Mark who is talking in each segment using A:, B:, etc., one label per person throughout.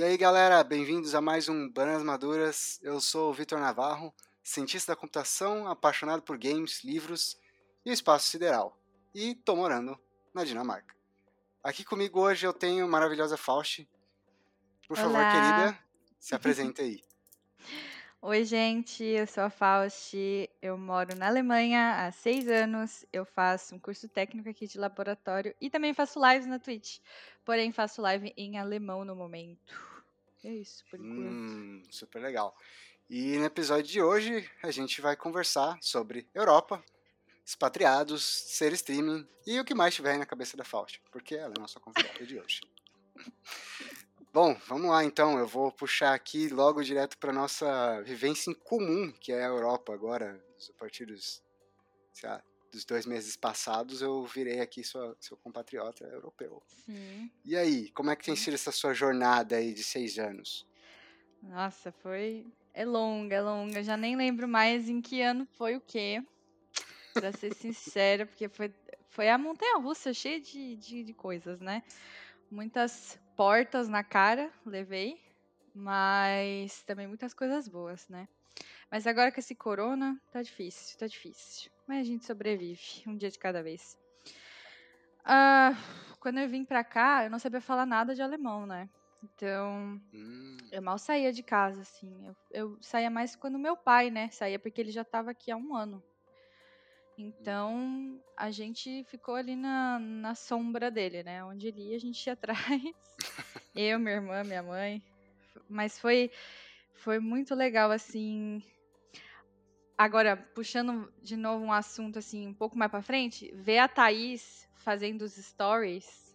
A: E aí, galera, bem-vindos a mais um Bananas Maduras. Eu sou o Vitor Navarro, cientista da computação, apaixonado por games, livros e o espaço sideral. E tô morando na Dinamarca. Aqui comigo hoje eu tenho a maravilhosa Fausti. Por favor,
B: Olá.
A: querida, se apresenta aí.
B: Oi, gente, eu sou a Fausti, eu moro na Alemanha há seis anos, eu faço um curso técnico aqui de laboratório e também faço lives na Twitch, porém faço live em alemão no momento. É isso, por enquanto.
A: Hum, super legal. E no episódio de hoje a gente vai conversar sobre Europa, expatriados, ser streaming e o que mais tiver aí na cabeça da Fausti, porque ela é a nossa convidada de hoje. Bom, vamos lá então. Eu vou puxar aqui logo direto para nossa vivência em comum, que é a Europa agora, a partir dos, sei lá, dos dois meses passados, eu virei aqui sua, seu compatriota europeu.
B: Sim.
A: E aí, como é que tem sido essa sua jornada aí de seis anos?
B: Nossa, foi. É longa, é longa. Já nem lembro mais em que ano foi o quê. Pra ser sincera, porque foi, foi a montanha russa cheia de, de, de coisas, né? Muitas portas na cara, levei. Mas também muitas coisas boas, né? Mas agora com esse corona, tá difícil, tá difícil. Mas a gente sobrevive, um dia de cada vez. Ah, quando eu vim pra cá, eu não sabia falar nada de alemão, né? Então,
A: Hum,
B: eu mal saía de casa, assim. Eu, eu saía mais quando meu pai, né? Saía porque ele já tava aqui há um ano. Então, a gente ficou ali na, na sombra dele, né? Onde ele ia, a gente ia atrás. eu, minha irmã, minha mãe. Mas foi, foi muito legal, assim. Agora, puxando de novo um assunto, assim, um pouco mais pra frente, ver a Thaís fazendo os stories.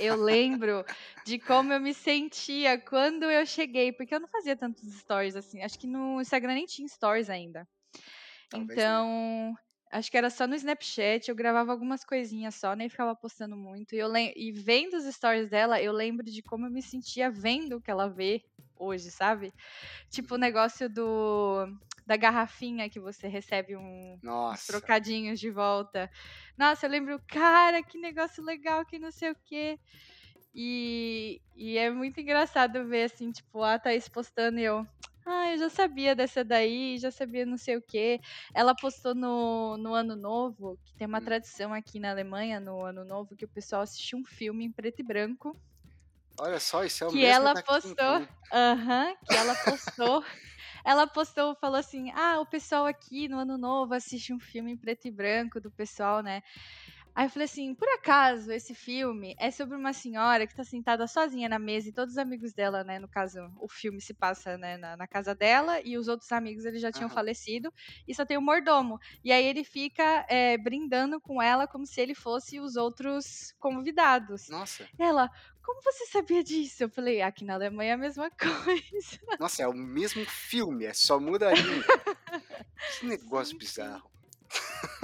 B: Eu lembro de como eu me sentia quando eu cheguei, porque eu não fazia tantos stories assim. Acho que no Instagram nem tinha stories ainda.
A: Talvez
B: então, acho que era só no Snapchat, eu gravava algumas coisinhas só, nem ficava postando muito. E, eu e vendo os stories dela, eu lembro de como eu me sentia vendo o que ela vê hoje, sabe? Tipo o negócio do da garrafinha que você recebe um, uns trocadinhos de volta. Nossa, eu lembro, cara, que negócio legal, que não sei o quê. E, e é muito engraçado ver, assim, tipo, a Thaís postando e eu. Ah, eu já sabia dessa daí, já sabia não sei o quê. Ela postou no, no Ano Novo, que tem uma
A: Hum.
B: tradição aqui na Alemanha, no Ano Novo, que o pessoal assiste um filme em preto e branco.
A: olha só, isso é o
B: que
A: mesmo
B: ela
A: daqui,
B: postou.
A: então.
B: Aham, que ela postou. ela postou, falou assim: ah, o pessoal aqui no Ano Novo assiste um filme em preto e branco do pessoal, né? Aí eu falei assim, por acaso esse filme é sobre uma senhora que tá sentada sozinha na mesa e todos os amigos dela, né? No caso, o filme se passa né, na, na casa dela e os outros amigos eles já tinham
A: Aham.
B: falecido e só tem o mordomo. E aí ele fica é, brindando com ela como se ele fosse os outros convidados.
A: Nossa,
B: Ela, como você sabia disso? Eu falei, aqui na Alemanha é a mesma coisa.
A: nossa, é o mesmo filme, é só muda a. Que negócio
B: Sim, sim.
A: bizarro.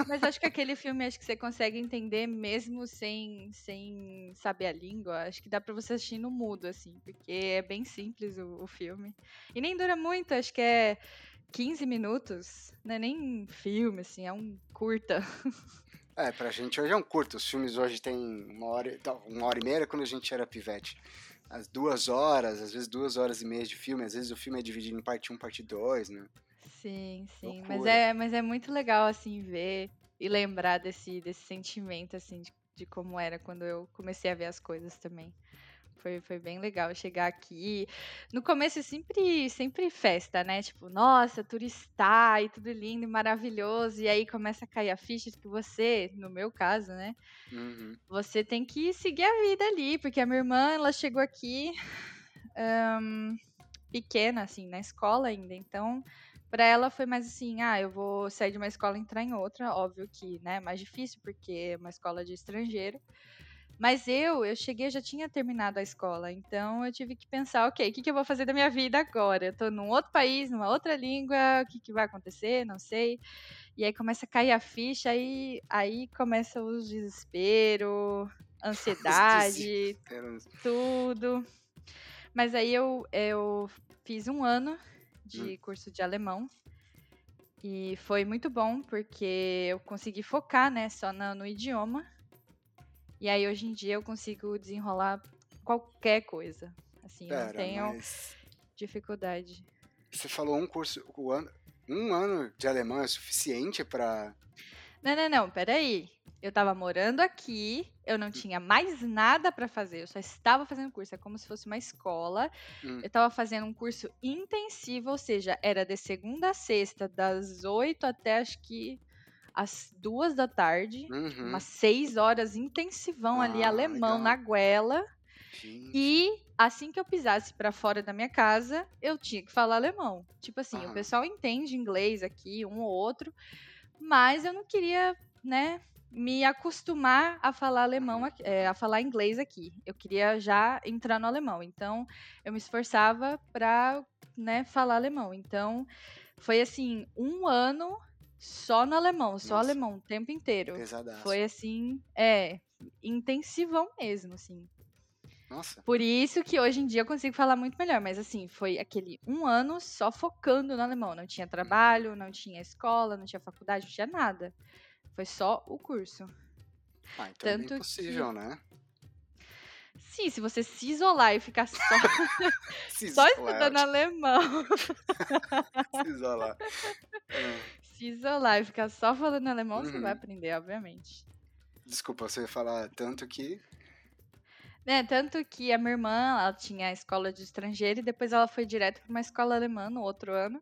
B: Mas acho que aquele filme acho que você consegue entender mesmo sem, sem saber a língua. Acho que dá pra você assistir no mudo, assim, porque é bem simples o, o filme. E nem dura muito, acho que é 15 minutos. Não é nem filme, assim, é um curta.
A: É, pra gente hoje é um curto. Os filmes hoje têm uma hora, uma hora e meia quando a gente era pivete. As duas horas, às vezes duas horas e meia de filme, às vezes o filme é dividido em parte 1, parte 2, né?
B: Sim, sim. Mas é, mas é muito legal, assim, ver e lembrar desse, desse sentimento, assim, de, de como era quando eu comecei a ver as coisas também. Foi, foi bem legal chegar aqui. No começo é sempre, sempre festa, né? Tipo, nossa, turistar e tudo lindo e maravilhoso. E aí começa a cair a ficha de que você, no meu caso, né?
A: Uhum.
B: Você tem que seguir a vida ali, porque a minha irmã, ela chegou aqui ahn, pequena, assim, na escola ainda. Então, pra ela foi mais assim, ah, eu vou sair de uma escola e entrar em outra. Óbvio que, né, é mais difícil, porque é uma escola de estrangeiro. Mas eu, eu cheguei, já tinha terminado a escola, então eu tive que pensar, ok, o que, que eu vou fazer da minha vida agora? Eu tô num outro país, numa outra língua, o que, que vai acontecer? Não sei. E aí começa a cair a ficha, aí, aí começa o desespero, ansiedade, tudo. Mas aí eu, eu fiz um ano de
A: Hum.
B: curso de alemão. E foi muito bom, porque eu consegui focar, né, só na- no idioma. E aí hoje em dia eu consigo desenrolar qualquer coisa. Assim, eu não
A: Pera,
B: tenho
A: mas
B: dificuldade.
A: você falou um curso, um ano, um ano de alemão é suficiente pra.
B: Não, não, não, peraí. Eu tava morando aqui, eu não tinha mais nada pra fazer, eu só estava fazendo curso, é como se fosse uma escola.
A: Hum.
B: Eu tava fazendo um curso intensivo, ou seja, era de segunda a sexta, das oito até acho que às duas da tarde.
A: Uhum.
B: Umas seis horas intensivão ali,
A: Ah,
B: alemão
A: legal.
B: na goela.
A: Gente.
B: E assim que eu pisasse pra fora da minha casa, eu tinha que falar alemão. Tipo assim,
A: Aham.
B: o pessoal entende inglês aqui, um ou outro, mas eu não queria, né, me acostumar a falar alemão, é, a falar inglês aqui. Eu queria já entrar no alemão. Então, eu me esforçava pra, né, falar alemão. Então, foi assim, um ano só no alemão, só
A: Nossa.
B: alemão o tempo inteiro.
A: Pesadaço.
B: Foi assim, é, intensivão mesmo, assim.
A: Nossa.
B: Por isso que hoje em dia eu consigo falar muito melhor. Mas assim, foi aquele um ano só focando no alemão. Não tinha trabalho, não tinha escola, não tinha faculdade, não tinha nada. Foi só o curso.
A: Ah, então é
B: Tanto
A: possível, né?
B: Sim, se você se isolar e ficar só, só
A: isolar,
B: estudando alemão,
A: Se isolar. É.
B: se isolar e ficar só falando alemão, você
A: Uhum.
B: vai aprender, obviamente.
A: Desculpa, você ia falar tanto que.
B: Né, tanto que a minha irmã, ela tinha a escola de estrangeiro e depois ela foi direto para uma escola alemã no outro ano.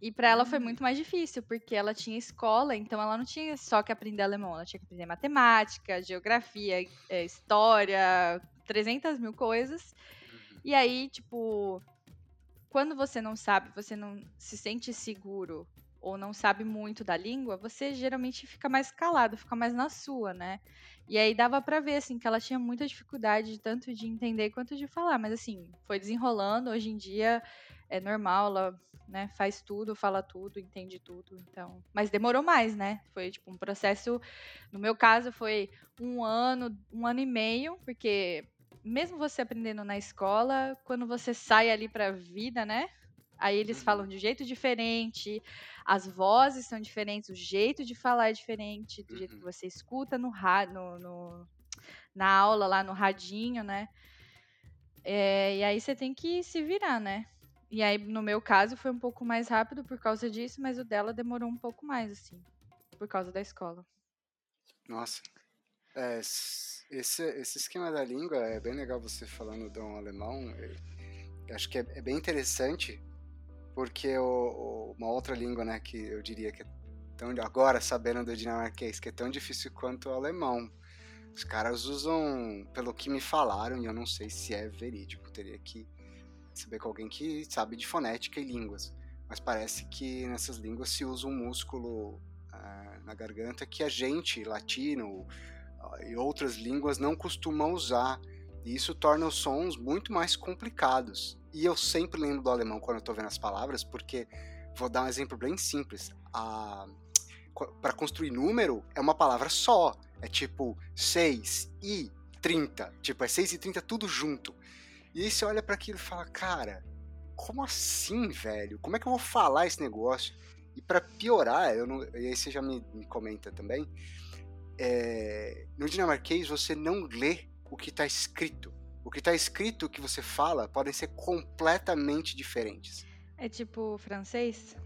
B: E para ela foi
A: Hum.
B: muito mais difícil, porque ela tinha escola, então ela não tinha só que aprender alemão, ela tinha que aprender matemática, geografia, eh, história, 300 mil coisas. E aí, tipo, quando você não sabe, você não se sente seguro ou não sabe muito da língua, você geralmente fica mais calado, fica mais na sua, né? E aí dava pra ver, assim, que ela tinha muita dificuldade, tanto de entender quanto de falar. Mas, assim, foi desenrolando. Hoje em dia é normal, ela né, faz tudo, fala tudo, entende tudo. Então, mas demorou mais, né? Foi, tipo, um processo... No meu caso, foi um ano, um ano e meio, porque mesmo você aprendendo na escola, quando você sai ali pra vida, né? Aí eles
A: Uhum.
B: falam de um jeito diferente, as vozes são diferentes, o jeito de falar é diferente, do jeito
A: Uhum.
B: que você escuta no, no, no- na aula, lá no radinho, né? É, e aí você tem que se virar, né? E aí, no meu caso, foi um pouco mais rápido por causa disso, mas o dela demorou um pouco mais, assim, por causa da escola.
A: Nossa. É, esse, esse esquema da língua é bem legal você falando do alemão. Eu acho que é, é bem interessante, porque o, o- uma outra língua, né, que eu diria que é tão. Agora, sabendo do dinamarquês, que é tão difícil quanto o alemão. Os caras usam, pelo que me falaram, e eu não sei se é verídico, teria que saber com alguém que sabe de fonética e línguas. Mas parece que nessas línguas se usa um músculo ah, na garganta que a gente, latino e outras línguas, não costumam usar. E isso torna os sons muito mais complicados. E eu sempre lembro do alemão quando eu tô vendo as palavras, porque vou dar um exemplo bem simples. Para construir número é uma palavra só. É tipo 6 e 30. Tipo, é 6 e 30 tudo junto. E aí você olha para aquilo e fala, cara, como assim, velho? Como é que eu vou falar esse negócio? E para piorar, eu não, e aí você já me, me comenta também, é, no dinamarquês você não lê o que está escrito. O que está escrito, o que você fala, podem ser completamente diferentes.
B: É tipo francês?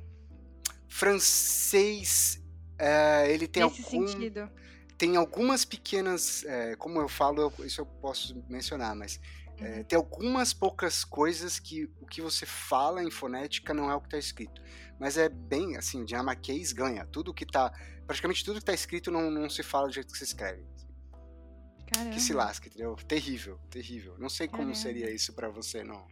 A: Francês, é, ele tem
B: Nesse
A: algum,
B: sentido.
A: tem algumas pequenas, é, como eu falo, eu- isso eu posso mencionar, mas é,
B: Uhum.
A: tem algumas poucas coisas que o que você fala em fonética não é o que está escrito. Mas é bem assim, o dinamarquês ganha. Tudo que tá. Praticamente tudo que tá escrito não, não se fala do jeito que se escreve.
B: Caramba.
A: Que se lasca, entendeu? Terrível, terrível. Não sei como
B: Caramba.
A: seria isso pra você, não.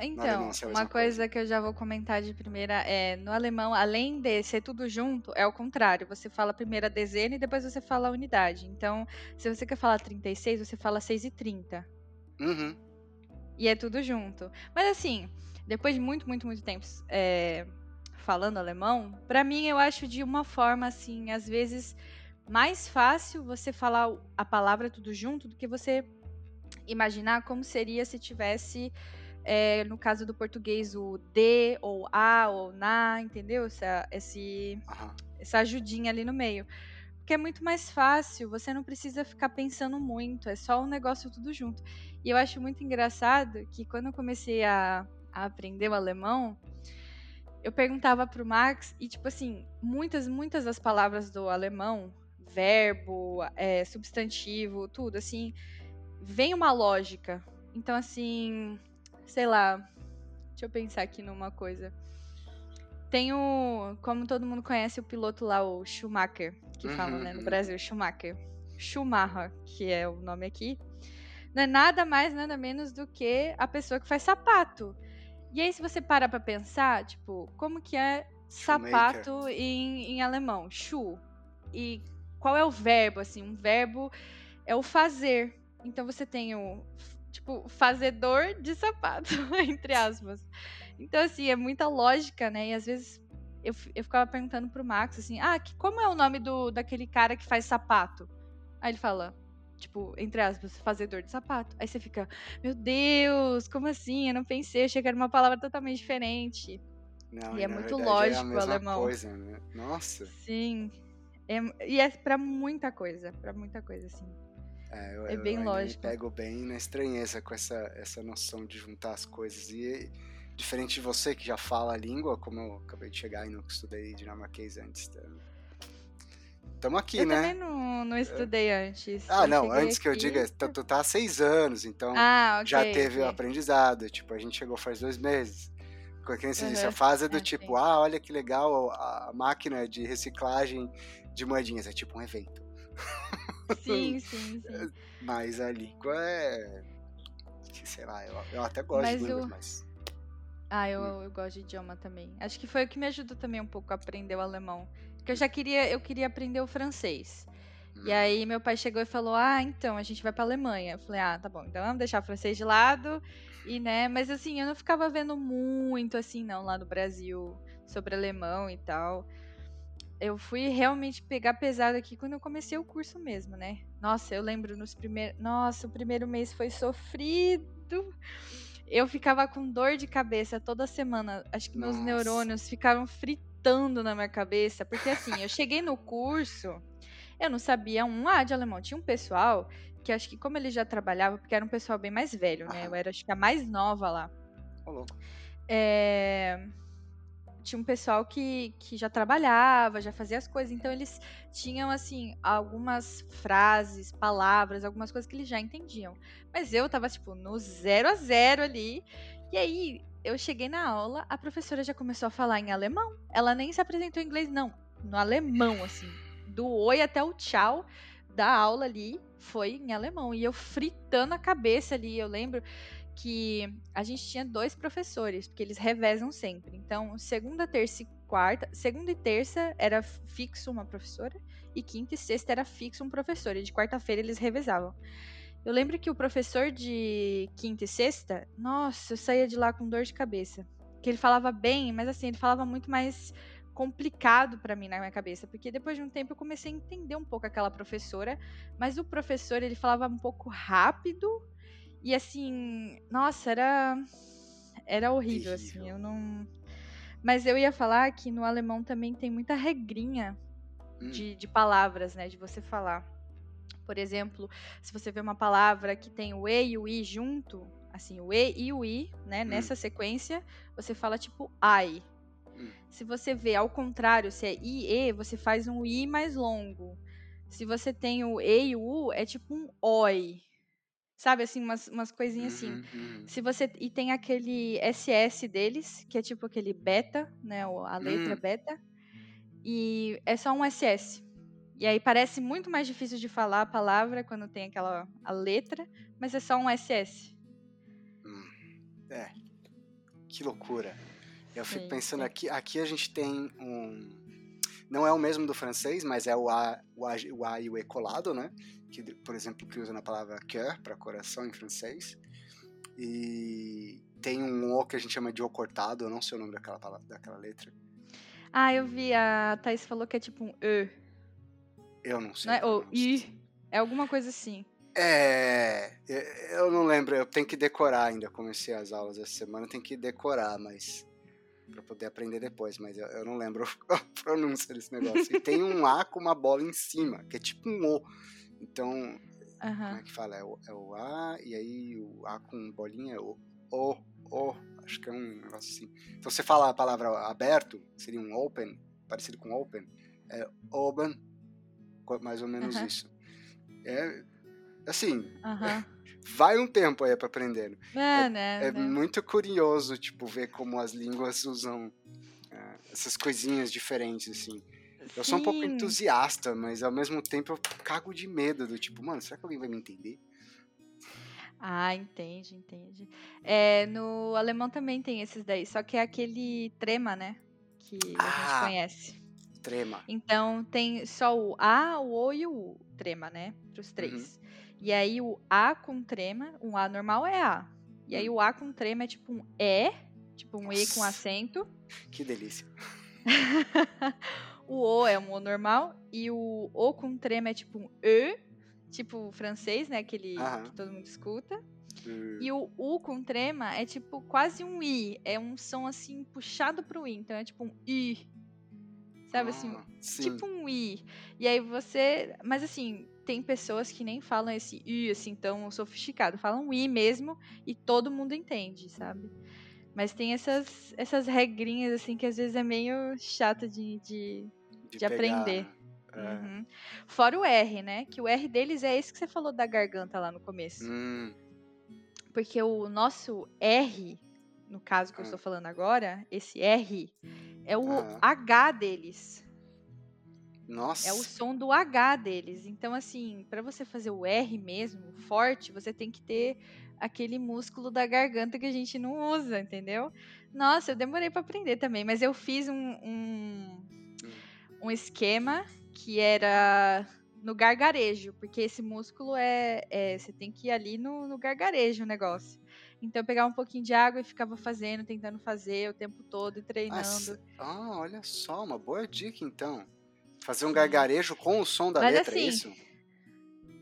B: Então,
A: é
B: uma
A: mesma
B: coisa que eu já vou comentar de primeira é, no alemão, além de ser tudo junto, é o contrário. Você fala primeiro a dezena e depois você fala a unidade. Então, se você quer falar 36, você fala 6 e 30.
A: Uhum.
B: E é tudo junto. Mas assim, depois de muito, muito, muito tempo é, falando alemão, pra mim eu acho de uma forma assim, às vezes mais fácil você falar a palavra tudo junto do que você imaginar como seria se tivesse é, no caso do português o de ou a ou na, entendeu? Essa, esse, essa ajudinha ali no meio. porque é muito mais fácil, você não precisa ficar pensando muito, é só um negócio tudo junto. E eu acho muito engraçado que quando eu comecei a, a aprender o alemão, eu perguntava pro Max, e tipo assim, muitas, muitas das palavras do alemão, verbo, é, substantivo, tudo, assim, vem uma lógica. Então, assim, sei lá, deixa eu pensar aqui numa coisa. Tem o, como todo mundo conhece o piloto lá, o Schumacher, que uhum, fala, né, no uhum. Brasil, Schumacher. Schumacher, que é o nome aqui. Não é nada mais, nada menos do que a pessoa que faz sapato. E aí, se você parar pra pensar, tipo, como que é sapato em, em alemão? Schuh. E qual é o verbo, assim? Um verbo é o fazer. Então você tem o, tipo, fazedor de sapato, entre aspas. Então, assim, é muita lógica, né? E às vezes eu, eu ficava perguntando pro Max, assim, ah, que, como é o nome do daquele cara que faz sapato? Aí ele fala, tipo, entre aspas, fazedor de sapato. Aí você fica, meu Deus, como assim? Eu não pensei, achei que era uma palavra totalmente diferente. Não, e, é muito lógico é o alemão.
A: Coisa, né? Nossa.
B: Sim. É, e é pra muita coisa, pra muita coisa, assim.
A: É, eu, é bem eu, lógico. Eu pego bem na estranheza com essa, essa noção de juntar as coisas. E Diferente de você que já fala a língua, como eu acabei de chegar e não estudei dinamarquês antes. Tá? Tamo aqui,
B: eu
A: né?
B: Eu também não, não estudei é. antes.
A: Ah, não, antes aqui... que eu diga, tu, tu tá há seis anos, então ah, okay, já teve okay. o aprendizado. Tipo, a gente chegou faz dois meses. Como você uhum. disse, a fase é do é, tipo, sim. ah, olha que legal, a máquina de reciclagem de moedinhas, é tipo um evento.
B: Sim, sim, sim.
A: Mas a língua é. Sei lá, eu, eu até gosto mas de línguas, mas.
B: Ah, eu, hum. eu gosto de idioma também. Acho que foi o que me ajudou também um pouco a aprender o alemão. Porque eu já queria, eu queria aprender o francês. E hum. aí meu pai chegou e falou: "Ah, então a gente vai para Alemanha". Eu falei: "Ah, tá bom. Então vamos deixar o francês de lado". E né, mas assim, eu não ficava vendo muito assim não lá no Brasil sobre alemão e tal. Eu fui realmente pegar pesado aqui quando eu comecei o curso mesmo, né? Nossa, eu lembro nos primeiros, nossa, o primeiro mês foi sofrido eu ficava com dor de cabeça toda semana. Acho que meus Nossa. neurônios ficaram fritando na minha cabeça. Porque assim, eu cheguei no curso, eu não sabia um A de alemão. Tinha um pessoal que acho que, como ele já trabalhava, porque era um pessoal bem mais velho, né? Eu era acho que a mais nova lá.
A: Ô, louco.
B: É tinha um pessoal que, que já trabalhava, já fazia as coisas, então eles tinham, assim, algumas frases, palavras, algumas coisas que eles já entendiam. Mas eu tava, tipo, no zero a zero ali, e aí eu cheguei na aula, a professora já começou a falar em alemão. Ela nem se apresentou em inglês, não, no alemão, assim, do oi até o tchau da aula ali foi em alemão, e eu fritando a cabeça ali, eu lembro que a gente tinha dois professores, porque eles revezam sempre. Então, segunda, terça e quarta, segunda e terça era fixo uma professora e quinta e sexta era fixo um professor, e de quarta-feira eles revezavam. Eu lembro que o professor de quinta e sexta, nossa, eu saía de lá com dor de cabeça. Que ele falava bem, mas assim, ele falava muito mais complicado para mim na minha cabeça, porque depois de um tempo eu comecei a entender um pouco aquela professora, mas o professor ele falava um pouco rápido e assim, nossa, era era horrível, assim, eu não Mas eu ia falar que no alemão também tem muita regrinha hum. de, de palavras, né, de você falar. Por exemplo, se você vê uma palavra que tem o e e o i junto, assim, o e e o i, né, hum. nessa sequência, você fala tipo ai. Hum. Se você vê ao contrário, se é i e, você faz um i mais longo. Se você tem o e e o u, é tipo um oi. Sabe, assim, umas, umas coisinhas assim. uhum, assim. Uhum. Se você. E tem aquele SS deles, que é tipo aquele beta, né? A letra uhum. beta. E é só um SS. E aí parece muito mais difícil de falar a palavra quando tem aquela a letra, mas é só um SS.
A: Hum, é. Que loucura. Eu fico pensando aqui, aqui a gente tem um. Não é o mesmo do francês, mas é o A, o A, o A e o E colado, né? que, por exemplo, que usa na palavra cœur para coração em francês. E tem um O que a gente chama de O cortado, eu não sei o nome daquela, palavra, daquela letra.
B: Ah, eu vi, a Thais falou que é tipo um E.
A: Eu não sei.
B: Não é, ou I, é alguma coisa assim.
A: É, eu não lembro, eu tenho que decorar ainda. Comecei as aulas essa semana, tenho que decorar, mas para poder aprender depois, mas eu, eu, não lembro a pronúncia desse negócio. E tem um A com uma bola em cima, que é tipo um O. Então, uhum. como é que fala? É o, é o, A, e aí o A com bolinha é o O, O. Acho que é um negócio assim. Então, você fala a palavra aberto, seria um open, parecido com open, é open, mais ou menos uhum. isso. É, assim, uhum. vai um tempo aí para aprender.
B: É, é, né,
A: é né? muito curioso, tipo, ver como as línguas usam é, essas coisinhas diferentes, assim. Eu sou um pouco entusiasta, mas ao mesmo tempo eu cago de medo do tipo, mano, será que alguém vai me entender?
B: Ah, entende, entende. É, no alemão também tem esses daí, só que é aquele trema, né? Que ah, a gente ah, conhece.
A: Trema.
B: Então tem só o A, o O e o U, trema, né? Para os três. Uhum. E aí o A com trema, um A normal é A. E aí hum. o A com trema é tipo um E, tipo um Nossa. E com acento.
A: Que delícia.
B: o O é um O normal e o O com trema é tipo um E, tipo francês, né? Aquele que todo mundo escuta. Uh. E o U com trema é tipo quase um I. É um som assim puxado pro I. Então é tipo um I. Sabe assim? ah, assim? Sim. Tipo um I. E aí você. Mas assim, tem pessoas que nem falam esse I assim tão sofisticado, falam I mesmo e todo mundo entende, sabe? Mas tem essas, essas regrinhas assim que às vezes é meio chato de, de, de, de aprender. É. Uhum. Fora o R, né? Que o R deles é esse que você falou da garganta lá no começo.
A: Hum.
B: Porque o nosso R, no caso que eu estou ah. falando agora, esse R, é o ah. H deles.
A: Nossa.
B: É o som do H deles. Então, assim, para você fazer o R mesmo, forte, você tem que ter aquele músculo da garganta que a gente não usa, entendeu? Nossa, eu demorei para aprender também, mas eu fiz um, um, um, esquema que era no gargarejo, porque esse músculo é, é você tem que ir ali no, no gargarejo o negócio. Então eu pegava um pouquinho de água e ficava fazendo, tentando fazer o tempo todo e treinando.
A: Ah, olha só, uma boa dica então. Fazer um gargarejo com o som da mas letra, é assim, é isso?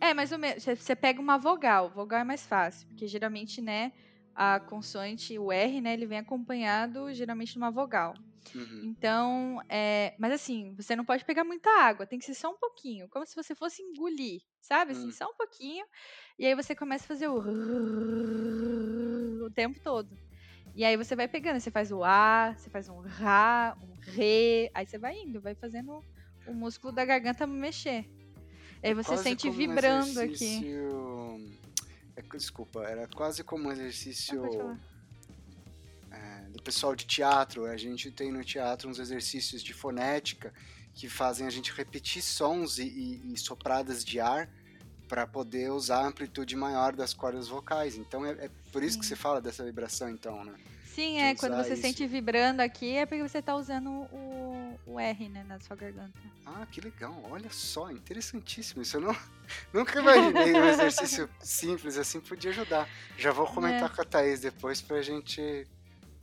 B: É, mais ou menos. Você pega uma vogal. Vogal é mais fácil, porque geralmente, né, a consoante, o R, né, ele vem acompanhado geralmente de uma vogal. Uhum. Então, é, mas assim, você não pode pegar muita água, tem que ser só um pouquinho, como se você fosse engolir, sabe? Assim, uhum. só um pouquinho. E aí você começa a fazer o o tempo todo. E aí você vai pegando, você faz o A, você faz um Rá, um Ré, aí você vai indo, vai fazendo o músculo da garganta mexer. Aí você quase sente vibrando um aqui.
A: É, desculpa, era quase como um exercício é, do pessoal de teatro. A gente tem no teatro uns exercícios de fonética que fazem a gente repetir sons e, e, e sopradas de ar para poder usar a amplitude maior das cordas vocais. Então é, é por isso Sim. que você fala dessa vibração, então, né?
B: Sim, é. Quando você isso. sente vibrando aqui, é porque você está usando o, o R, né, na sua garganta.
A: Ah, que legal. Olha só, interessantíssimo. Isso eu não, nunca imaginei um exercício simples assim podia ajudar. Já vou comentar é. com a Thaís depois pra gente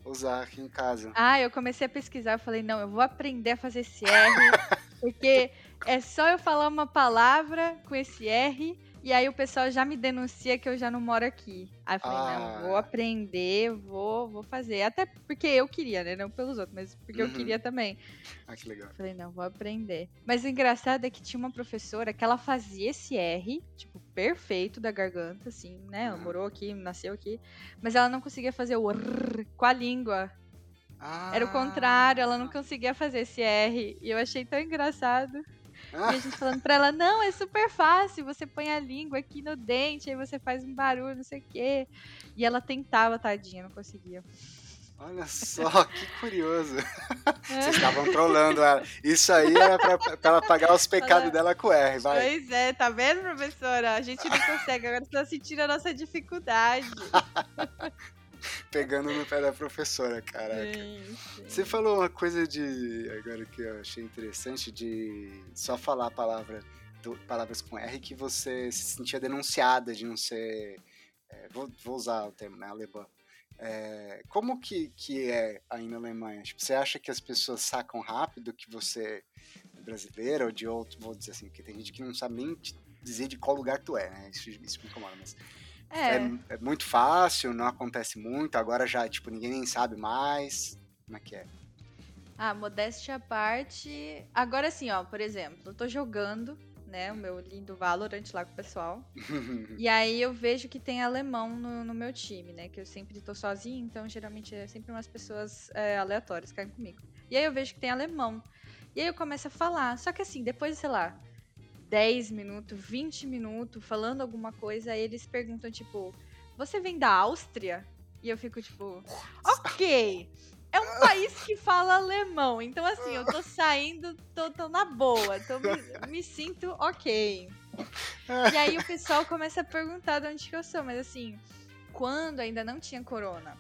A: usar aqui em casa.
B: Ah, eu comecei a pesquisar, eu falei, não, eu vou aprender a fazer esse R, porque é só eu falar uma palavra com esse R e aí o pessoal já me denuncia que eu já não moro aqui. Aí eu falei, ah. não, vou aprender, vou, vou fazer. Até porque eu queria, né? Não pelos outros, mas porque uhum. eu queria também.
A: Ah, que legal.
B: Falei, não, vou aprender. Mas o engraçado é que tinha uma professora que ela fazia esse R, tipo, perfeito da garganta, assim, né? Ela uhum. morou aqui, nasceu aqui. Mas ela não conseguia fazer o R com a língua. Ah. Era o contrário, ela não conseguia fazer esse R. E eu achei tão engraçado. E a gente falando pra ela, não, é super fácil, você põe a língua aqui no dente, aí você faz um barulho, não sei o quê. E ela tentava, tadinha, não conseguia.
A: Olha só, que curioso. É. Vocês estavam trolando ela. Isso aí era pra, pra ela pagar os pecados dela com R, vai.
B: Pois é, tá vendo, professora? A gente não consegue, agora você tá sentindo a nossa dificuldade.
A: Pegando no pé da professora, caraca. Sim, sim. Você falou uma coisa de. Agora que eu achei interessante, de só falar a palavra, do, palavras com R que você se sentia denunciada de não ser. É, vou, vou, usar o termo, né? Alemã. É, como que, que é aí na Alemanha? Tipo, você acha que as pessoas sacam rápido que você é brasileira ou de outro, vou dizer assim, porque tem gente que não sabe nem dizer de qual lugar tu é, né? Isso, isso me incomoda, mas é. é. É, muito fácil, não acontece muito, agora já, tipo, ninguém nem sabe mais. Como é que é?
B: Ah, modéstia à parte. Agora sim, ó, por exemplo, eu tô jogando, né, o meu lindo Valorant lá com o pessoal. e aí eu vejo que tem alemão no, no, meu time, né? Que eu sempre tô sozinha, então geralmente é sempre umas pessoas é, aleatórias que caem comigo. E aí eu vejo que tem alemão. E aí eu começo a falar. Só que assim, depois, sei lá, 10 minutos, 20 minutos, falando alguma coisa, aí eles perguntam, tipo, você vem da Áustria? E eu fico tipo, ok. É um país que fala alemão. Então, assim, eu tô saindo, tô, tô na boa. Tô, me, me, sinto ok. E aí o pessoal começa a perguntar de onde que eu sou. Mas assim, quando ainda não tinha corona,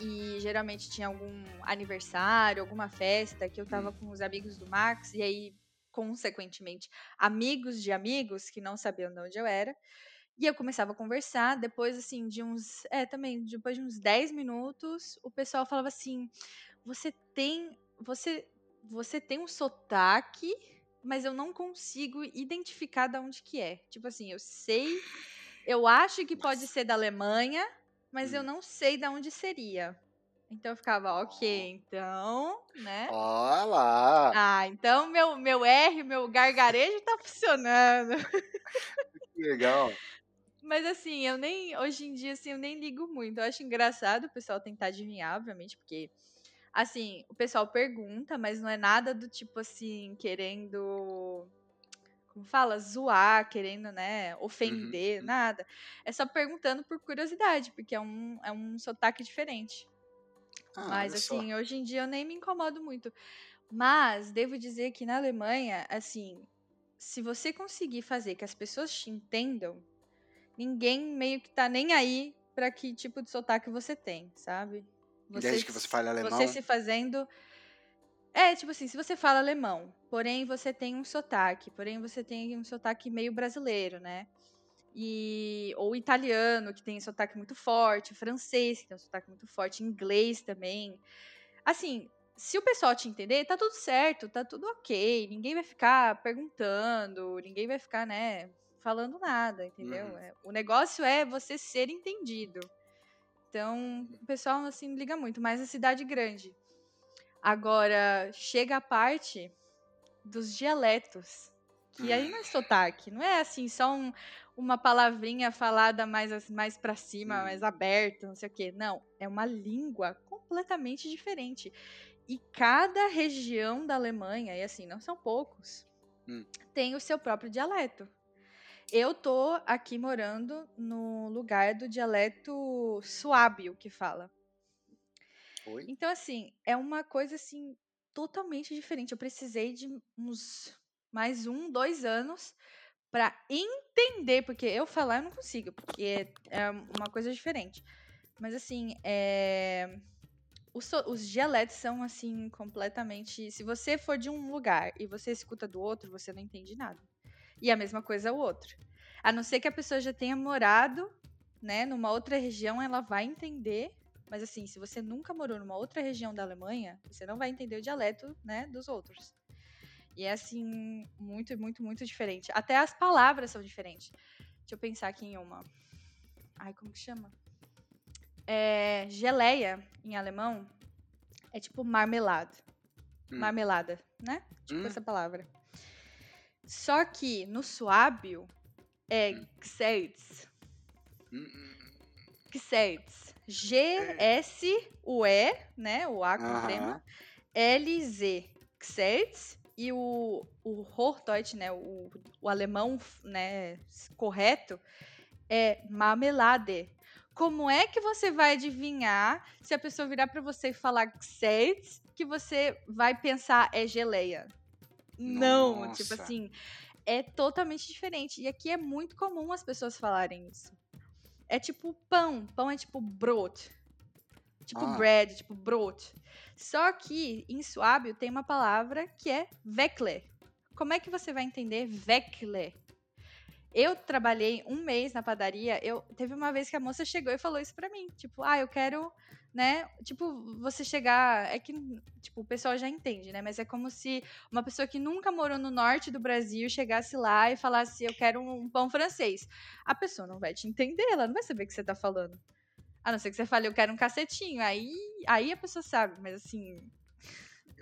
B: e geralmente tinha algum aniversário, alguma festa, que eu tava hum. com os amigos do Max, e aí, consequentemente, amigos de amigos que não sabiam de onde eu era. E eu começava a conversar, depois, assim, de uns. É, também, depois de uns 10 minutos, o pessoal falava assim: você tem. Você, você tem um sotaque, mas eu não consigo identificar de onde que é. Tipo assim, eu sei. Eu acho que pode ser da Alemanha, mas hum. eu não sei de onde seria. Então eu ficava, ok, então, né?
A: Olha lá!
B: Ah, então meu, meu R, meu gargarejo tá funcionando.
A: Que legal.
B: Mas assim, eu nem. Hoje em dia, assim, eu nem ligo muito. Eu acho engraçado o pessoal tentar adivinhar, obviamente, porque. Assim, o pessoal pergunta, mas não é nada do tipo assim, querendo. Como fala? Zoar, querendo, né? Ofender, uhum. nada. É só perguntando por curiosidade, porque é um, é um sotaque diferente. Ah, mas, assim, só. hoje em dia eu nem me incomodo muito. Mas, devo dizer que na Alemanha, assim, se você conseguir fazer que as pessoas te entendam, ninguém meio que tá nem aí para que tipo de sotaque você tem, sabe?
A: Você, Desde que você fale alemão.
B: Você se fazendo. É, tipo assim, se você fala alemão, porém você tem um sotaque, porém você tem um sotaque meio brasileiro, né? E, ou italiano, que tem sotaque muito forte, francês, que tem um sotaque muito forte, inglês também. Assim, se o pessoal te entender, tá tudo certo, tá tudo ok. Ninguém vai ficar perguntando, ninguém vai ficar, né, falando nada, entendeu? Uhum. É, o negócio é você ser entendido. Então, o pessoal assim liga muito, mas a cidade grande. Agora, chega a parte dos dialetos. Que aí não é sotaque, não é assim, só um, uma palavrinha falada mais, mais para cima, mais aberta, não sei o quê. Não, é uma língua completamente diferente. E cada região da Alemanha, e assim, não são poucos, hum. tem o seu próprio dialeto. Eu tô aqui morando no lugar do dialeto suábio que fala.
A: Oi?
B: Então, assim, é uma coisa assim totalmente diferente. Eu precisei de uns mais um, dois anos para entender, porque eu falar eu não consigo, porque é uma coisa diferente. Mas assim, é... os, os dialetos são assim completamente. Se você for de um lugar e você escuta do outro, você não entende nada. E a mesma coisa o outro. A não ser que a pessoa já tenha morado, né, numa outra região, ela vai entender. Mas assim, se você nunca morou numa outra região da Alemanha, você não vai entender o dialeto, né, dos outros. E é assim, muito, muito, muito diferente. Até as palavras são diferentes. Deixa eu pensar aqui em uma. Ai, como que chama? É, geleia, em alemão, é tipo marmelada. Hum. Marmelada, né? Tipo hum. essa palavra. Só que no suábio é Gseitz. Gseitz. G-S-U-E, né? O A com uh -huh. L-Z. Gseitz. E o, o né? O, o alemão né, correto é Marmelade. Como é que você vai adivinhar se a pessoa virar para você e falar Gseitz que você vai pensar é geleia? Não, Nossa. tipo assim, é totalmente diferente. E aqui é muito comum as pessoas falarem isso. É tipo pão. Pão é tipo brot. Tipo ah. bread, tipo brot. Só que em suábio tem uma palavra que é vekle. Como é que você vai entender vekle? Eu trabalhei um mês na padaria. Eu teve uma vez que a moça chegou e falou isso para mim, tipo, ah, eu quero né? Tipo, você chegar. É que, tipo, o pessoal já entende, né? Mas é como se uma pessoa que nunca morou no norte do Brasil chegasse lá e falasse, eu quero um pão francês. A pessoa não vai te entender, ela não vai saber o que você tá falando. A não ser que você fale, eu quero um cacetinho. Aí, aí a pessoa sabe, mas assim.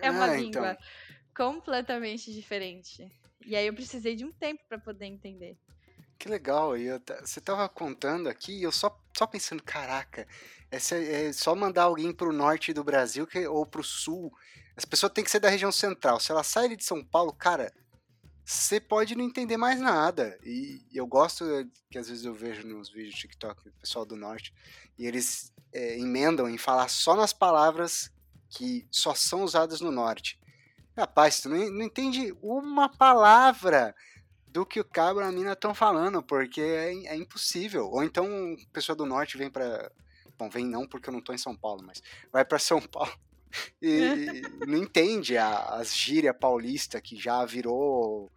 B: É uma
A: Ah,
B: língua
A: então.
B: completamente diferente. E aí eu precisei de um tempo pra poder entender.
A: Que legal. E você tava contando aqui e eu só, só pensando, caraca, essa é só mandar alguém pro norte do Brasil que, ou pro sul. As pessoas têm que ser da região central. Se ela sai de São Paulo, cara, você pode não entender mais nada. E eu gosto eh, que às vezes eu vejo nos vídeos do TikTok do pessoal do norte e eles eh, emendam em falar só nas palavras que só são usadas no norte. Rapaz, tu não, não entende uma palavra do que o cabra e a mina estão falando, porque é, é impossível. Ou então, pessoa do norte vem pra. Bom, vem não porque eu não tô em São Paulo, mas vai pra São Paulo e não entende a- as gírias paulista que já virou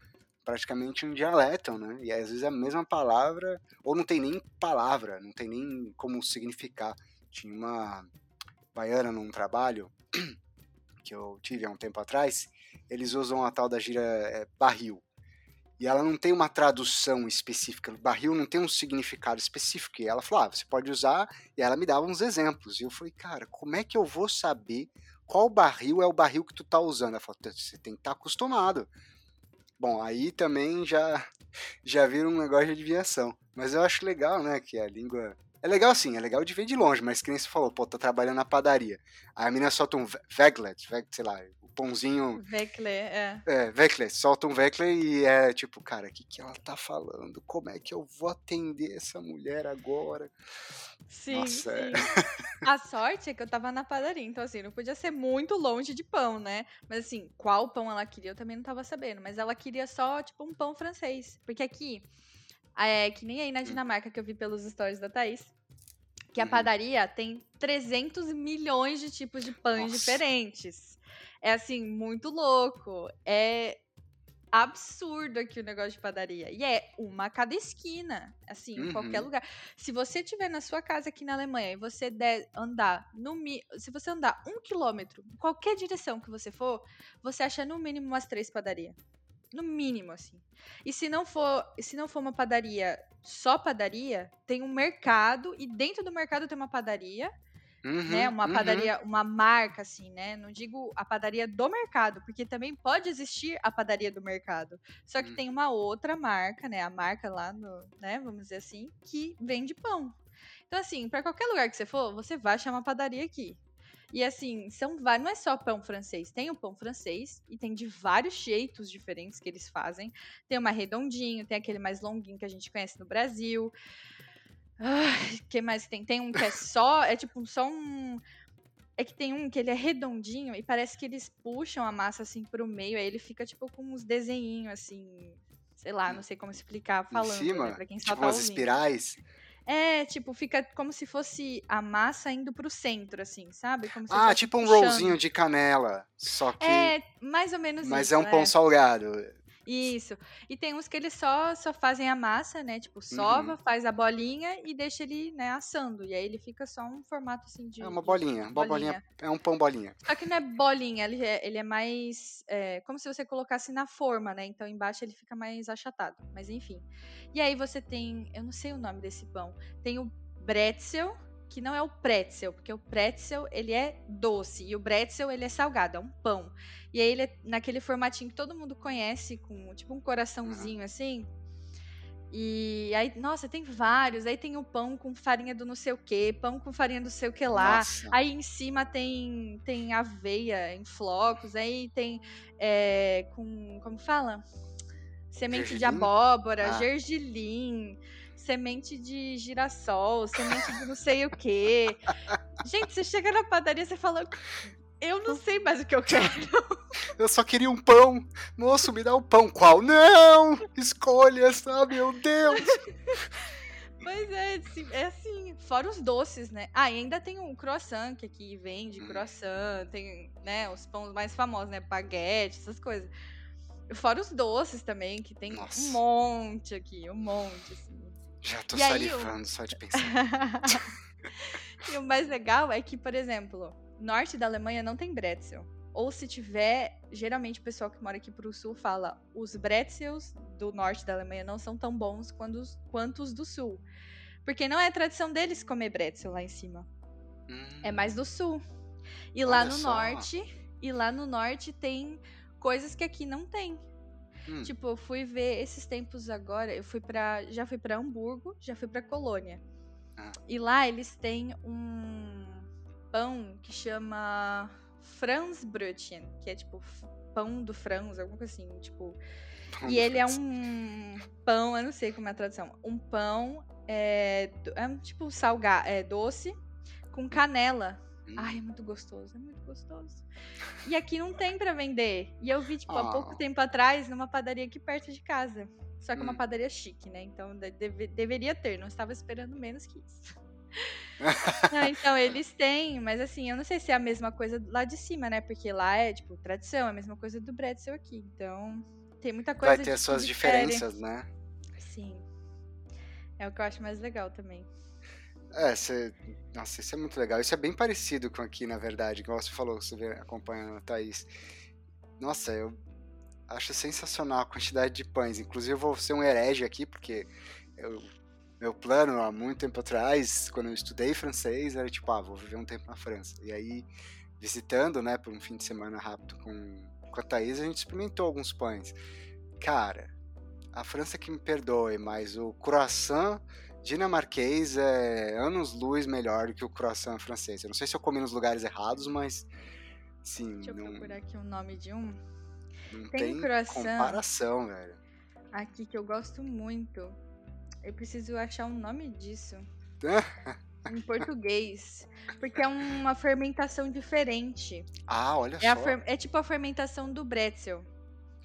A: praticamente um dialeto, né? E às vezes é a mesma palavra, ou não tem nem palavra, não tem nem como significar. Tinha uma baiana num trabalho que eu tive há um tempo atrás, eles usam a tal da gíria é, barril. E ela não tem uma tradução específica. Barril não tem um significado específico. E ela falou: ah, você pode usar. E ela me dava uns exemplos. E eu falei: cara, como é que eu vou saber qual barril é o barril que tu tá usando? Ela falou: você tem que estar acostumado. Bom, aí também já, já vira um negócio de adivinhação. Mas eu acho legal, né? Que a língua. É legal sim, é legal de ver de longe, mas que nem você falou, pô, tá trabalhando na padaria. Aí a menina solta um ve- veglet, veg- sei lá, o pãozinho
B: Vekle, é.
A: é, Vekle, solta um Vekle e é tipo, cara, o que, que ela tá falando? Como é que eu vou atender essa mulher agora?
B: Sim,
A: Nossa, é.
B: sim. A sorte é que eu tava na padaria, então assim, não podia ser muito longe de pão, né? Mas assim, qual pão ela queria eu também não tava sabendo. Mas ela queria só, tipo, um pão francês. Porque aqui, é que nem aí na Dinamarca que eu vi pelos stories da Thaís, que a
A: Uhum.
B: padaria tem 300 milhões de tipos de pães
A: Nossa.
B: diferentes. É assim, muito louco. É absurdo aqui o negócio de padaria. E é uma a cada esquina, assim, em qualquer
A: Uhum.
B: lugar. Se você estiver na sua casa aqui na Alemanha e você der andar no se você andar um quilômetro, qualquer direção que você for, você acha no mínimo umas três padarias. No mínimo, assim. E se não for, se não for uma padaria só padaria, tem um mercado e dentro do mercado tem uma padaria né?
A: Uhum,
B: Uma
A: uhum.
B: padaria, uma marca, assim, né? Não digo a padaria do mercado, porque também pode existir a padaria do mercado. Só que
A: Hum.
B: tem uma outra marca, né? A marca lá no, né? Vamos dizer assim, que vende pão. Então, assim, para qualquer lugar que você for, você vai achar uma padaria aqui. E assim, são vários, não é só pão francês, tem o pão francês e tem de vários jeitos diferentes que eles fazem. Tem o mais redondinho, tem aquele mais longuinho que a gente conhece no Brasil. Ai, que mais tem? Tem um que é só, é tipo só um é que tem um que ele é redondinho e parece que eles puxam a massa assim pro meio, aí ele fica tipo com uns desenhinhos assim, sei lá, não sei como explicar
A: Em
B: falando,
A: cima,
B: né, pra quem só
A: tipo
B: tá
A: umas
B: ouvindo.
A: espirais.
B: É, tipo, fica como se fosse a massa indo pro centro, assim, sabe? Como se
A: Ah, tipo um
B: puxando.
A: rollzinho de canela, só que...
B: É, mais ou menos
A: mas
B: isso.
A: é um pão salgado.
B: Isso. E tem uns que eles só, só fazem a massa, né? Tipo, sova,
A: Uhum.
B: faz a bolinha e deixa ele, né, assando. E aí ele fica só um formato assim de.
A: É uma bolinha, uma bolinha, é um pão bolinha.
B: Só que não é bolinha, ele é, ele é mais. é, como se você colocasse na forma, né? Então embaixo ele fica mais achatado. Mas enfim. E aí você tem. Eu não sei o nome desse pão. Tem o bretzel, que não é o pretzel, porque o pretzel ele é doce e o bretzel ele é salgado, é um pão. E aí ele é naquele formatinho que todo mundo conhece, com tipo um coraçãozinho assim. E aí, nossa, tem vários. Aí tem o pão com farinha do não sei o que, pão com farinha do sei o que lá.
A: Nossa.
B: Aí em cima tem, tem aveia em flocos. Aí tem é, com. Como fala? Semente de
A: Gergelim?
B: abóbora,
A: Ah.
B: gergelim, semente de girassol, semente de não sei o que. Gente, você chega na padaria e fala. Eu não sei mais o que eu quero.
A: Eu só queria um pão. Moço, me dá um pão. Qual? Não! Escolhas, ah, meu Deus!
B: Pois é, assim, é assim. Fora os doces, né? Ah, ainda tem um croissant que aqui vende
A: Hum.
B: croissant, tem, né, os pães mais famosos, né? Baguete, essas coisas. Fora os doces também, que tem
A: Nossa.
B: um monte aqui, um monte, assim.
A: Já tô
B: E aí,
A: salivando só de pensar.
B: e o mais legal é que, por exemplo, norte da Alemanha não tem bretzel. Ou se tiver, geralmente o pessoal que mora aqui pro sul fala, os bretzels do norte da Alemanha não são tão bons quanto os, quanto os do sul. Porque não é tradição deles comer bretzel lá em cima.
A: Hum,
B: É mais do sul. E lá
A: Olha
B: no
A: só.
B: norte, e lá no norte tem coisas que aqui não tem.
A: Hum,
B: Tipo, eu fui ver esses tempos agora, eu fui para, já fui pra Hamburgo, já fui pra Colônia.
A: Ah.
B: E lá eles têm um pão que chama Franzbrötchen, que é tipo pão do Franz, alguma coisa assim, tipo.
A: pão
B: E ele é
A: Franz.
B: um pão, eu não sei como é a tradução. Um pão é, é tipo salga, é doce com canela.
A: Hum.
B: Ai, é muito gostoso, é muito gostoso. E aqui não tem pra vender. E eu vi, tipo, há pouco
A: Ah.
B: tempo atrás, numa padaria aqui perto de casa. Só que é uma
A: Hum.
B: padaria chique, né? Então de- deve- deveria ter, não estava esperando menos que isso. Então, eles têm, mas assim, eu não sei se é a mesma coisa lá de cima, né? Porque lá é, tipo, tradição, é a mesma coisa do Bretzel aqui. Então, tem muita coisa
A: Vai ter as
B: que
A: suas
B: difere.
A: diferenças, né?
B: Sim. É o que eu acho mais legal também.
A: É, você... Nossa, isso é muito legal. Isso é bem parecido com aqui, na verdade, igual você falou, você vê acompanhando a Thaís. Nossa, eu acho sensacional a quantidade de pães. Inclusive, eu vou ser um herege aqui, porque eu- meu plano há muito tempo atrás, quando eu estudei francês, era tipo, ah, vou viver um tempo na França. E aí, visitando, né, por um fim de semana rápido com, com a Thaís, a gente experimentou alguns pães. Cara, a França que me perdoe, mas o croissant dinamarquês é anos-luz melhor do que o croissant francês. Eu não sei se eu comi nos lugares errados, mas sim,
B: Deixa eu
A: não,
B: procurar aqui o nome de um.
A: não
B: Tem
A: tem
B: croissant.
A: comparação, velho.
B: Aqui que eu gosto muito. Eu preciso achar um nome disso. em português. Porque é uma fermentação diferente.
A: Ah, olha
B: É,
A: só.
B: fer- é tipo a fermentação do bretzel.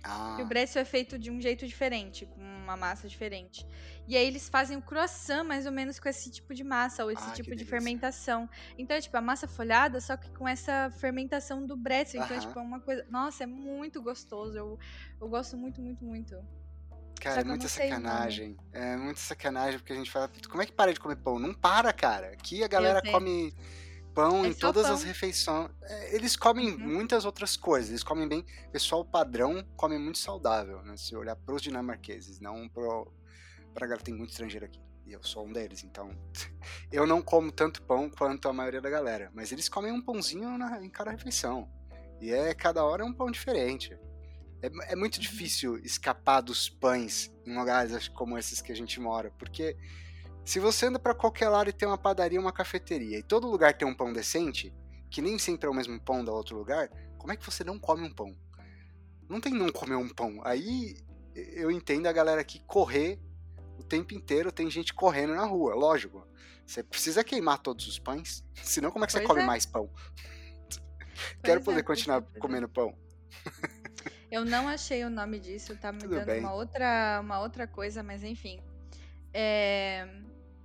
A: Ah,
B: Que o bretzel é feito de um jeito diferente, com uma massa diferente. E aí eles fazem o croissant mais ou menos com esse tipo de massa, ou esse
A: Ah,
B: tipo de
A: delícia.
B: fermentação. Então é tipo a massa folhada, só que com essa fermentação do bretzel. Então é tipo é uma coisa. Nossa, é muito gostoso. Eu, eu gosto muito, muito, muito.
A: cara, é muita sacanagem. É muita sacanagem, porque a gente fala, como é que para de comer pão? Não para, cara. Aqui a galera
B: sei.
A: come pão
B: É
A: em todas as
B: pão.
A: refeições. É, Eles comem
B: Uhum.
A: muitas outras coisas. Eles comem bem. O pessoal padrão come muito saudável, né? Se olhar pros dinamarqueses, não pro. Pra galera, tem muito estrangeiro aqui. E eu sou um deles, então. Eu não como tanto pão quanto a maioria da galera. Mas eles comem um pãozinho na- em cada refeição. E é cada hora é um pão diferente. É, é muito
B: Uhum.
A: difícil escapar dos pães em lugares como esses que a gente mora, porque se você anda pra qualquer lado e tem uma padaria, uma cafeteria, e todo lugar tem um pão decente, que nem sempre é o mesmo pão da outro lugar, como é que você não come um pão? Não tem não comer um pão. Aí eu entendo a galera aqui correr o tempo inteiro, tem gente correndo na rua, lógico. Você precisa queimar todos os pães, senão como é que você
B: Pois
A: come
B: é.
A: mais pão? Quero
B: Pois
A: poder
B: é,
A: continuar
B: é.
A: comendo pão.
B: Eu não achei o nome disso, tá me
A: Tudo
B: dando
A: bem.
B: uma outra, uma outra coisa, mas enfim. É,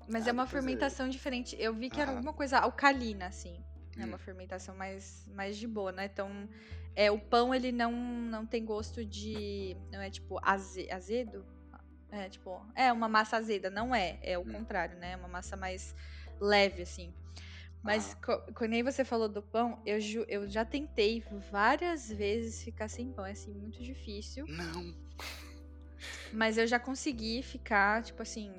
B: Mas
A: Ah,
B: é uma
A: eu-
B: fermentação diferente. Eu vi que era
A: Aham.
B: alguma coisa alcalina, assim. É
A: Hum.
B: uma fermentação mais, mais de boa, né? Então, é, o pão, ele não, não tem gosto de... Não é, tipo, aze- azedo? É, tipo... É uma massa azeda. Não é. É o
A: Hum.
B: contrário, né? É uma massa mais leve, assim. Mas co- quando aí você falou do pão, eu, eu já tentei várias vezes ficar sem pão. É assim, muito difícil.
A: Não.
B: Mas eu já consegui ficar, tipo assim,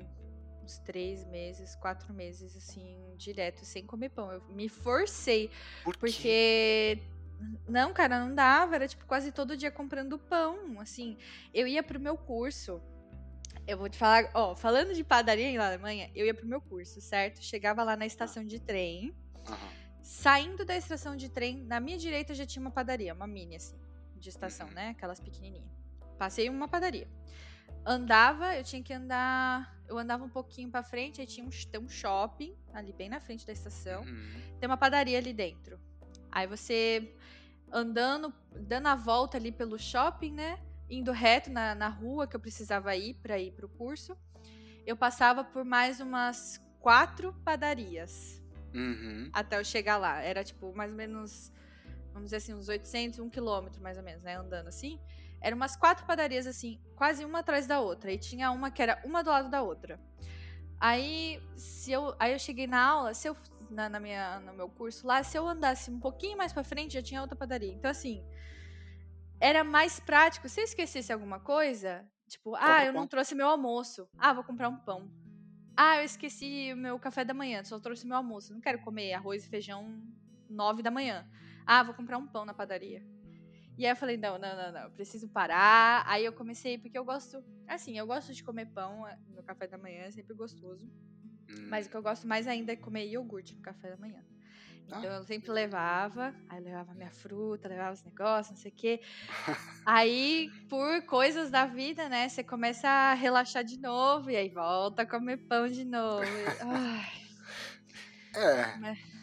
B: uns três meses, quatro meses, assim, direto, sem comer pão. Eu me forcei,
A: Por
B: porque. Não, cara, não dava. Era, tipo, quase todo dia comprando pão. Assim, eu ia pro meu curso. Eu vou te falar, ó, falando de padaria na Alemanha, eu ia pro meu curso, certo? Chegava lá na estação de trem. Saindo da estação de trem, na minha direita já tinha uma padaria, uma mini, assim, de estação,
A: Uhum.
B: né? Aquelas pequenininhas. Passei uma padaria. Andava, eu tinha que andar. Eu andava um pouquinho pra frente, aí tinha um, tem um shopping ali bem na frente da estação.
A: Uhum.
B: Tem uma padaria ali dentro. Aí você andando, dando a volta ali pelo shopping, né? Indo reto na, na rua que eu precisava ir pra ir pro curso. Eu passava por mais umas quatro padarias
A: Uhum.
B: até eu chegar lá. Era tipo mais ou menos, vamos dizer assim, uns 800, um quilômetro mais ou menos, né? Andando assim. Eram umas quatro padarias assim, quase uma atrás da outra. E tinha uma que era uma do lado da outra. Aí, se eu, aí eu cheguei na aula, se eu na, na minha, no meu curso lá, se eu andasse um pouquinho mais pra frente, já tinha outra padaria. Então assim, era mais prático. Se eu esquecesse alguma coisa, tipo, ah, eu não
A: pão.
B: trouxe meu almoço. Ah, vou comprar um pão. Ah, eu esqueci o meu café da manhã, só trouxe meu almoço. Não quero comer arroz e feijão nove da manhã. Ah, vou comprar um pão na padaria. E aí eu falei, não, não, não, não, preciso parar. Aí eu comecei, porque eu gosto, assim, eu gosto de comer pão no café da manhã, é sempre gostoso. Hum. Mas o que eu gosto mais ainda é comer iogurte no café da manhã. Então ah. eu sempre levava, aí levava minha fruta, levava os negócios, não sei o quê. aí, por coisas da vida, né, você começa a relaxar de novo e aí volta a comer pão de novo. Ai.
A: É. Mas...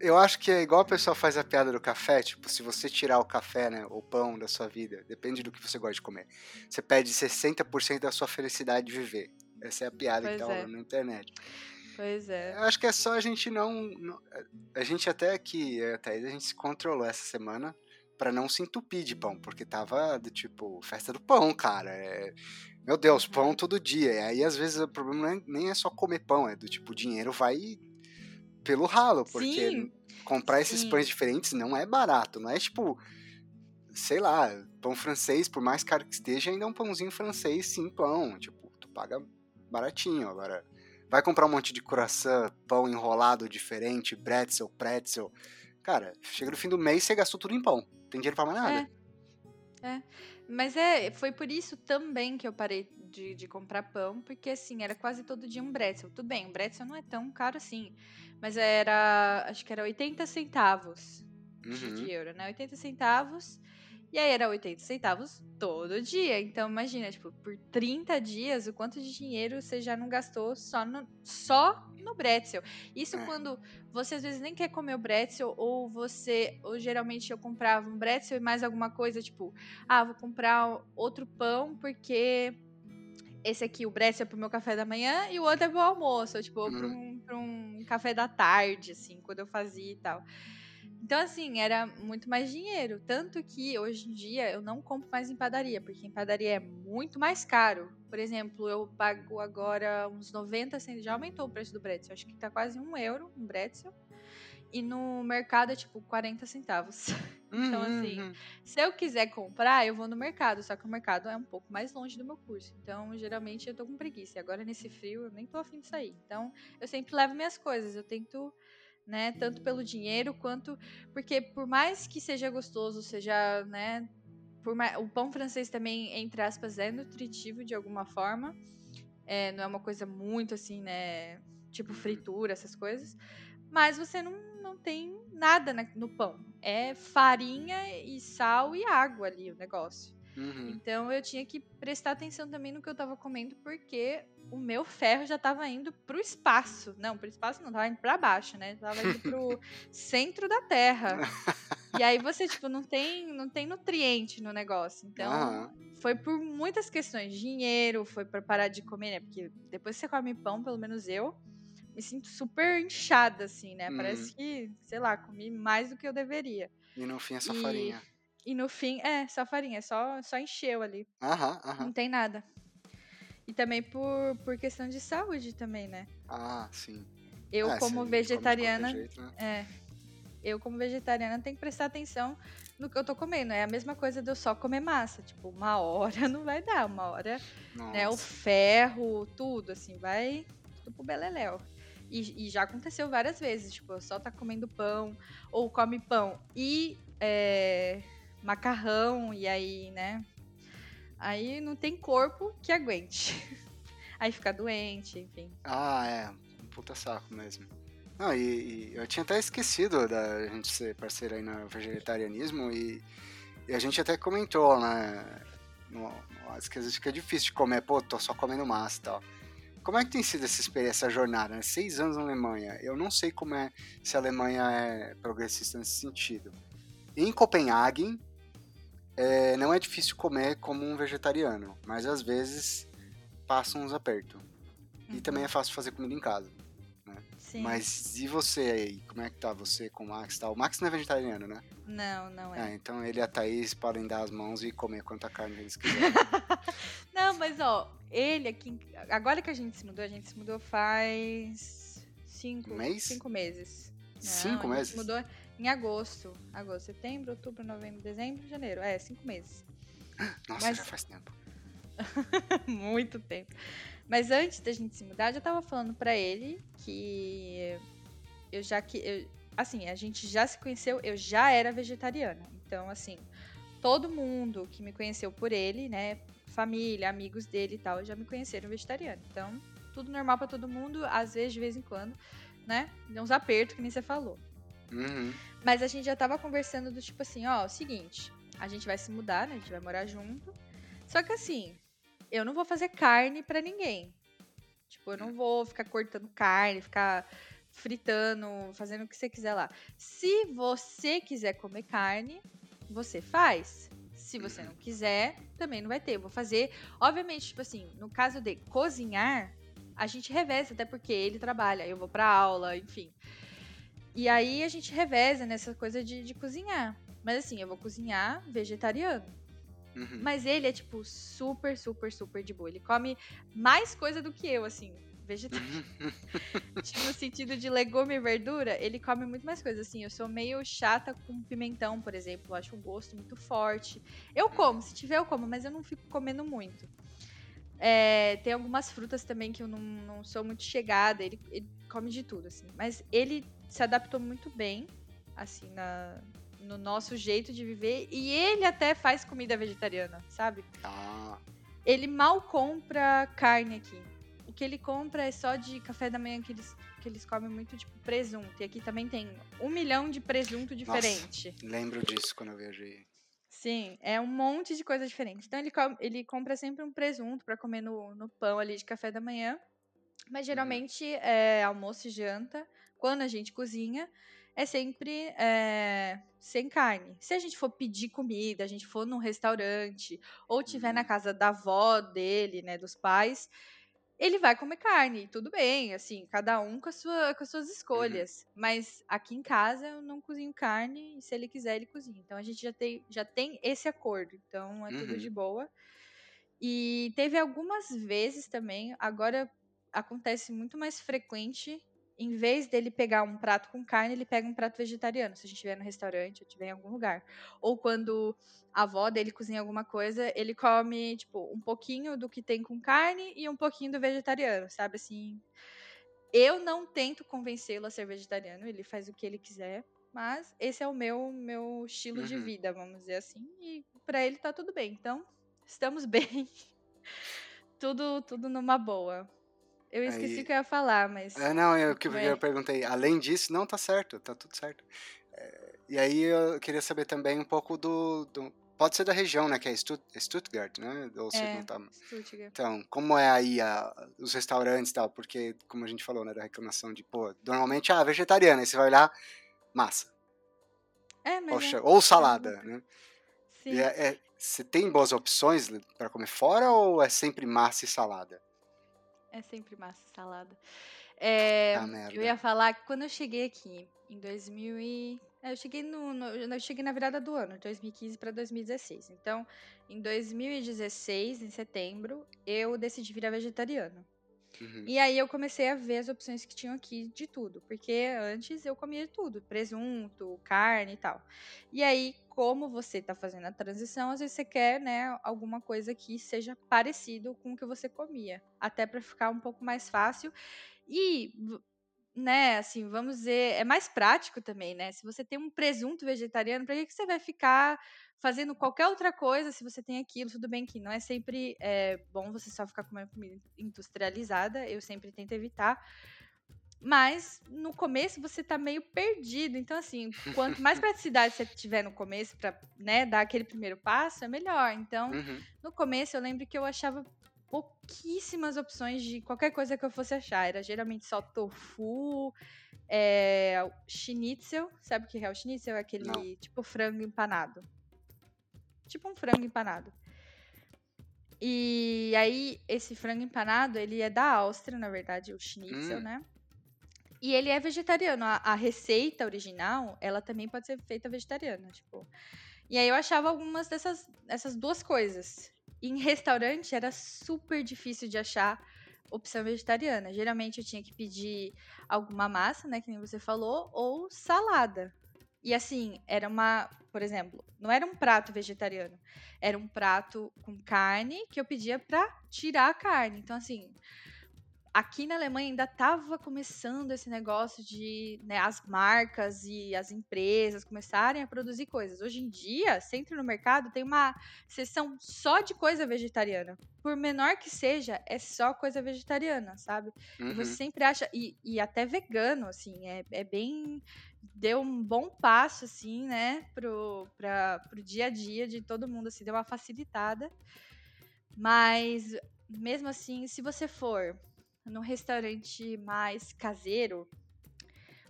A: Eu acho que é igual a pessoa faz a piada do café, tipo, se você tirar o café, né, o pão da sua vida, depende do que você gosta de comer, você perde 60% da sua felicidade de viver. Essa é a piada pois que tá é. na internet.
B: Pois é.
A: Eu acho que é só a gente não. não a gente até aqui, até a gente se controlou essa semana para não se entupir de pão, porque tava do tipo, festa do pão, cara. É, meu Deus, uhum. pão todo dia. E aí, às vezes, o problema é, nem é só comer pão, é do tipo, o dinheiro vai pelo ralo, porque Sim. comprar esses Sim. pães diferentes não é barato, não é tipo, sei lá, pão francês, por mais caro que esteja, ainda é um pãozinho francês, sim, pão. Tipo, tu paga baratinho. Agora, Vai comprar um monte de croissant, pão enrolado diferente, pretzel, pretzel. Cara, chega no fim do mês você gastou tudo em pão. Tem dinheiro pra mais nada.
B: É. é. Mas é, foi por isso também que eu parei de, de comprar pão, porque assim, era quase todo dia um bretzel. Tudo bem, um bretzel não é tão caro assim. Mas era, acho que era 80 centavos uhum. de euro, né? 80 centavos. E aí era 80 centavos todo dia. Então imagina, tipo, por 30 dias, o quanto de dinheiro você já não gastou só no, só no Bretzel. Isso é. quando você às vezes nem quer comer o Bretzel, ou você, ou geralmente eu comprava um Bretzel e mais alguma coisa, tipo, ah, vou comprar outro pão porque esse aqui, o Bretzel é pro meu café da manhã e o outro é pro almoço, ou, tipo, uhum. pra, um, pra um café da tarde, assim, quando eu fazia e tal. Então, assim, era muito mais dinheiro. Tanto que hoje em dia eu não compro mais em padaria, porque em padaria é muito mais caro. Por exemplo, eu pago agora uns 90 centavos. Já aumentou o preço do Bretzel. Acho que tá quase um euro um Bretzel. E no mercado é tipo 40 centavos. então, uhum, assim, uhum. se eu quiser comprar, eu vou no mercado. Só que o mercado é um pouco mais longe do meu curso. Então, geralmente eu tô com preguiça. E agora nesse frio eu nem tô afim de sair. Então, eu sempre levo minhas coisas. Eu tento né? Tanto pelo dinheiro quanto porque por mais que seja gostoso, seja, né? Por mais, o pão francês também, entre aspas, é nutritivo de alguma forma. É, não é uma coisa muito assim, né? Tipo fritura, essas coisas. Mas você não, não tem nada no pão. É farinha e sal e água ali o negócio. Uhum. Então eu tinha que prestar atenção também no que eu tava comendo, porque o meu ferro já tava indo pro espaço. Não, pro espaço não, tava indo pra baixo, né? Tava indo pro centro da Terra. E aí você, tipo, não tem, não tem nutriente no negócio. Então, uhum. foi por muitas questões. Dinheiro, foi pra parar de comer, né? Porque depois que você come pão, pelo menos eu, me sinto super inchada, assim, né? Uhum. Parece que, sei lá, comi mais do que eu deveria.
A: E no fim é só e... farinha.
B: E no fim, é, só farinha, só, só encheu ali.
A: Aham, aham.
B: Não tem nada. E também por, por questão de saúde também, né?
A: Ah, sim.
B: Eu, é, como vegetariana. Jeito, né? É. Eu, como vegetariana, tenho que prestar atenção no que eu tô comendo. É a mesma coisa de eu só comer massa. Tipo, uma hora não vai dar. Uma hora, Nossa. né? O ferro, tudo, assim, vai tudo pro beleléu. E, e, já aconteceu várias vezes. Tipo, só tá comendo pão, ou come pão e. É, macarrão, e aí, né? Aí não tem corpo que aguente. Aí fica doente, enfim.
A: Ah, é. Um puta saco mesmo. Não, e, e, eu tinha até esquecido da gente ser parceiro aí no vegetarianismo e, e a gente até comentou, né? No, no, às vezes fica difícil de comer, pô, tô só comendo massa e tal. Como é que tem sido essa experiência, essa jornada? Né? Seis anos na Alemanha. Eu não sei como é se a Alemanha é progressista nesse sentido. Em Copenhague, é, não é difícil comer como um vegetariano, mas às vezes passa uns apertos. Uhum. E também é fácil fazer comida em casa. Sim. Mas e você aí? Como é que tá você com o Max? Tá? O Max não é vegetariano, né?
B: Não, não é.
A: é. Então ele e a Thaís podem dar as mãos e comer quanta carne eles quiserem.
B: não, mas ó, ele aqui. Agora que a gente se mudou, a gente se mudou faz cinco, Mês? cinco meses. Não,
A: cinco meses?
B: mudou em agosto. Agosto, setembro, outubro, novembro, dezembro, janeiro. É, cinco meses.
A: Nossa, Mas, já faz tempo.
B: Muito tempo. Mas antes da gente se mudar, eu já tava falando pra ele que eu já que. Eu, assim, a gente já se conheceu, eu já era vegetariana. Então, assim, todo mundo que me conheceu por ele, né? Família, amigos dele e tal, já me conheceram vegetariano. Então, tudo normal para todo mundo, às vezes, de vez em quando, né? Deu uns apertos, que nem você falou.
A: Uhum.
B: Mas a gente já tava conversando do tipo assim, ó, o seguinte, a gente vai se mudar, né? A gente vai morar junto. Só que assim, eu não vou fazer carne para ninguém. Tipo, eu não vou ficar cortando carne, ficar fritando, fazendo o que você quiser lá. Se você quiser comer carne, você faz. Se você não quiser, também não vai ter. Eu vou fazer. Obviamente, tipo assim, no caso de cozinhar, a gente reveza, até porque ele trabalha, eu vou pra aula, enfim. E aí a gente reveza nessa coisa de, de cozinhar. Mas assim, eu vou cozinhar vegetariano.
A: Uhum.
B: Mas ele é, tipo, super, super, super de boa. Ele come mais coisa do que eu, assim, vegetariano. tipo, no sentido de legume e verdura, ele come muito mais coisa. Assim, eu sou meio chata com pimentão, por exemplo. Eu acho o gosto muito forte. Eu como, se tiver eu como, mas eu não fico comendo muito. É, tem algumas frutas também que eu não, não sou muito chegada. Ele, ele come de tudo, assim. Mas ele se adaptou muito bem, assim, na, no nosso jeito de viver. E ele até faz comida vegetariana, sabe?
A: Ah,
B: Ele mal compra carne aqui. O que ele compra é só de café da manhã que eles, que eles comem muito, tipo, presunto. E aqui também tem um milhão de presunto diferente.
A: lembro disso quando eu viajei.
B: Sim, é um monte de coisa diferente. Então ele, com- ele compra sempre um presunto pra comer no, no pão ali de café da manhã. Mas geralmente é almoço e janta. Quando a gente cozinha, é sempre é, sem carne. Se a gente for pedir comida, a gente for num restaurante, ou tiver na
A: Uhum.
B: casa da avó dele, né, dos pais, ele vai comer carne, tudo bem, assim, cada um com, sua, com as suas escolhas. Mas aqui em casa eu não cozinho carne, e se ele quiser, ele cozinha. Então a gente já tem, já tem esse acordo, então é tudo
A: Uhum.
B: de boa. E teve algumas vezes também, agora acontece muito mais frequente, em vez dele pegar um prato com carne, ele pega um prato vegetariano, se a gente estiver no restaurante ou estiver em algum lugar. Ou quando a avó dele cozinha alguma coisa, ele come, tipo, um pouquinho do que tem com carne e um pouquinho do vegetariano, sabe? Assim. Eu não tento convencê-lo a ser vegetariano, ele faz o que ele quiser. Mas esse é o meu, meu estilo de
A: Uhum.
B: vida, vamos dizer assim. E pra ele tá tudo bem. Então, estamos bem. tudo, tudo numa boa. Eu esqueci o que eu ia falar, mas.
A: É, não, eu que eu perguntei. Além disso, não, tá certo, tá tudo certo. É, e aí eu queria saber também um pouco do. do- pode ser da região, né? Que é Stutt- Stuttgart, né? Ou se
B: É.
A: não tá.
B: Stuttgart.
A: Então, como é aí a- os restaurantes e tal? Porque, como a gente falou, né? Da reclamação de, pô, normalmente, ah, vegetariana, aí você vai olhar, massa.
B: É, mas.
A: Poxa,
B: é,
A: ou salada, né?
B: sim.
A: É- é- você tem boas opções pra comer fora ou é sempre massa e salada?
B: É sempre massa salada. É,
A: Ah, merda.
B: eu ia falar que quando eu cheguei aqui, em 2000 e... é, Eu cheguei, no, no- eu cheguei na virada do ano, 2015 para 2016. Então, em 2016, em setembro, eu decidi virar vegetariano.
A: Uhum.
B: E aí eu comecei a ver as opções que tinham aqui de tudo, porque antes eu comia tudo, presunto, carne e tal. E aí, como você tá fazendo a transição, às vezes você quer, né, alguma coisa que seja parecido com o que você comia, até para ficar um pouco mais fácil e né, assim, vamos dizer, é mais prático também, né? Se você tem um presunto vegetariano, para que, que você vai ficar fazendo qualquer outra coisa se você tem aquilo? Tudo bem que não é sempre é, bom você só ficar comendo comida industrializada, eu sempre tento evitar. Mas no começo você tá meio perdido. Então, assim, quanto mais praticidade você tiver no começo pra né, dar aquele primeiro passo, é melhor. Então,
A: Uhum.
B: no começo eu lembro que eu achava pouquíssimas opções de qualquer coisa que eu fosse achar. Era geralmente só tofu, é, schnitzel. Sabe o que é o schnitzel? É aquele
A: Não.
B: tipo frango empanado. Tipo um frango empanado. E aí, esse frango empanado, ele é da Áustria, na verdade, o schnitzel,
A: Hum.
B: né? E ele é vegetariano. A, a receita original, ela também pode ser feita vegetariana, tipo. E aí eu achava algumas dessas essas duas coisas. Em restaurante era super difícil de achar opção vegetariana. Geralmente eu tinha que pedir alguma massa, né, que nem você falou, ou salada. E assim, era uma, por exemplo, não era um prato vegetariano, era um prato com carne que eu pedia pra tirar a carne. Então, assim, aqui na Alemanha ainda estava começando esse negócio de né, as marcas e as empresas começarem a produzir coisas. Hoje em dia, você entra no mercado, tem uma seção só de coisa vegetariana. Por menor que seja, é só coisa vegetariana, sabe?
A: Uhum.
B: E você sempre acha. E, e até vegano, assim, é, é bem. Deu um bom passo, assim, né, pro, pra, pro dia a dia de todo mundo, assim, deu uma facilitada. Mas, mesmo assim, se você for num restaurante mais caseiro,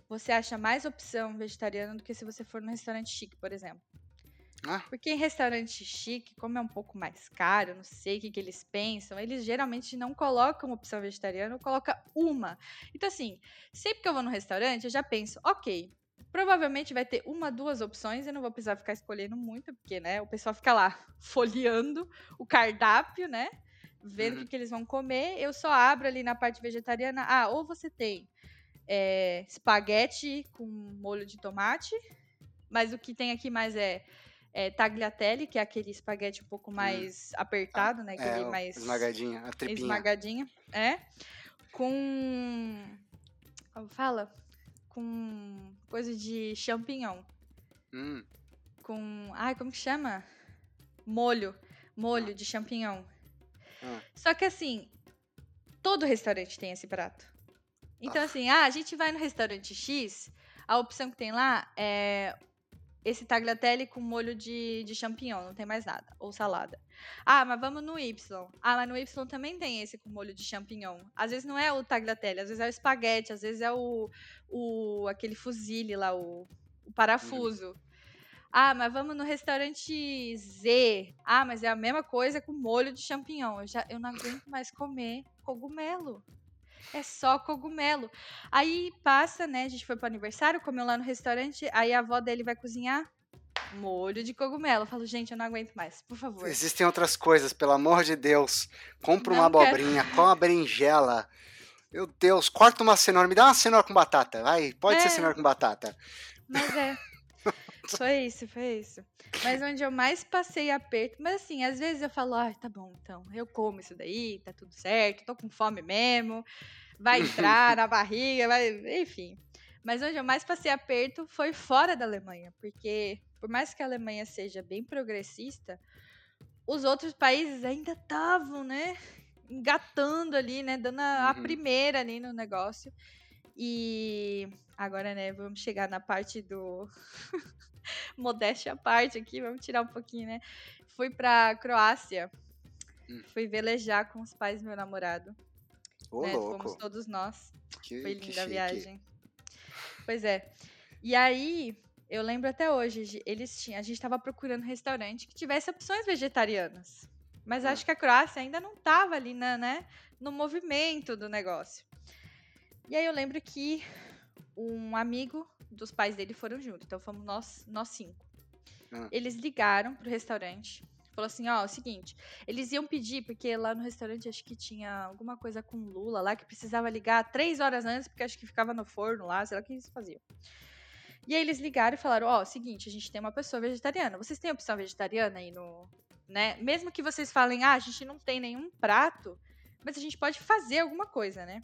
B: você acha mais opção vegetariana do que se você for num restaurante chique, por exemplo.
A: Ah.
B: Porque em restaurante chique, como é um pouco mais caro, não sei o que, que eles pensam, eles geralmente não colocam opção vegetariana ou colocam uma. Então, assim, sempre que eu vou no restaurante, eu já penso, ok, provavelmente vai ter uma, duas opções, eu não vou precisar ficar escolhendo muito, porque, né, o pessoal fica lá folheando o cardápio, né? Vendo o
A: Uhum.
B: que, que eles vão comer. Eu só abro ali na parte vegetariana. Ah, ou você tem é, espaguete com molho de tomate, mas o que tem aqui mais é, é tagliatelle, que é aquele espaguete um pouco mais apertado, né? Aquele
A: É,
B: mais
A: esmagadinha, a tripinha.
B: esmagadinho, é, com como fala? Com coisa de champignon,
A: Hum,
B: com, ai, como que chama? Molho, molho de champignon.
A: Ah.
B: Só que assim, todo restaurante tem esse prato. Então
A: Ah.
B: assim, ah, a gente vai no restaurante X, a opção que tem lá é esse tagliatelle com molho de, de champignon, não tem mais nada, ou salada. Ah, mas vamos no Y. Ah, mas no Y também tem esse com molho de champignon. Às vezes não é o tagliatelle, às vezes é o espaguete, às vezes é o, o aquele fuzile lá, o, o parafuso. Ah, mas vamos no restaurante Z. Ah, mas é a mesma coisa com molho de champignon. Eu, já, eu não aguento mais comer cogumelo. É só cogumelo. Aí passa, né? A gente foi pro aniversário, comeu lá no restaurante. Aí a avó dele vai cozinhar molho de cogumelo. Eu falo, gente, eu não aguento mais, por favor.
A: Existem outras coisas, pelo amor de Deus. Compra uma
B: Não quero.
A: abobrinha, come uma berinjela. Meu Deus, corta uma cenoura, me dá uma cenoura com batata, vai. Pode ser
B: É.
A: cenoura com batata.
B: Mas é. Foi isso, foi isso. Mas onde eu mais passei aperto. Mas assim, às vezes eu falo, ah, tá bom, então, eu como isso daí, tá tudo certo, tô com fome mesmo, vai entrar na barriga, vai. Enfim. Mas onde eu mais passei aperto foi fora da Alemanha, porque por mais que a Alemanha seja bem progressista, os outros países ainda estavam, né? Engatando ali, né? Dando a, a
A: Uhum.
B: primeira ali no negócio. E agora, né, vamos chegar na parte do. Modéstia à parte aqui, vamos tirar um pouquinho, né? Fui pra Croácia.
A: Hum.
B: Fui velejar com os pais do meu namorado.
A: Ô,
B: né? Fomos
A: louco.
B: todos nós.
A: Que,
B: Foi linda a viagem. Pois é. E aí, eu lembro até hoje, eles tinham, a gente estava procurando um restaurante que tivesse opções vegetarianas. Mas
A: Ah.
B: acho que a Croácia ainda não estava ali na, né, no movimento do negócio. E aí eu lembro que um amigo dos pais dele foram junto, então fomos nós, nós cinco.
A: Ah.
B: Eles ligaram pro restaurante, falou assim, ó, é o seguinte, eles iam pedir, porque lá no restaurante acho que tinha alguma coisa com lula lá, que precisava ligar três horas antes, porque acho que ficava no forno lá, sei lá o que eles faziam. E aí eles ligaram e falaram, ó, seguinte, a gente tem uma pessoa vegetariana, vocês têm opção vegetariana aí no... Né? Mesmo que vocês falem, ah, a gente não tem nenhum prato, mas a gente pode fazer alguma coisa, né?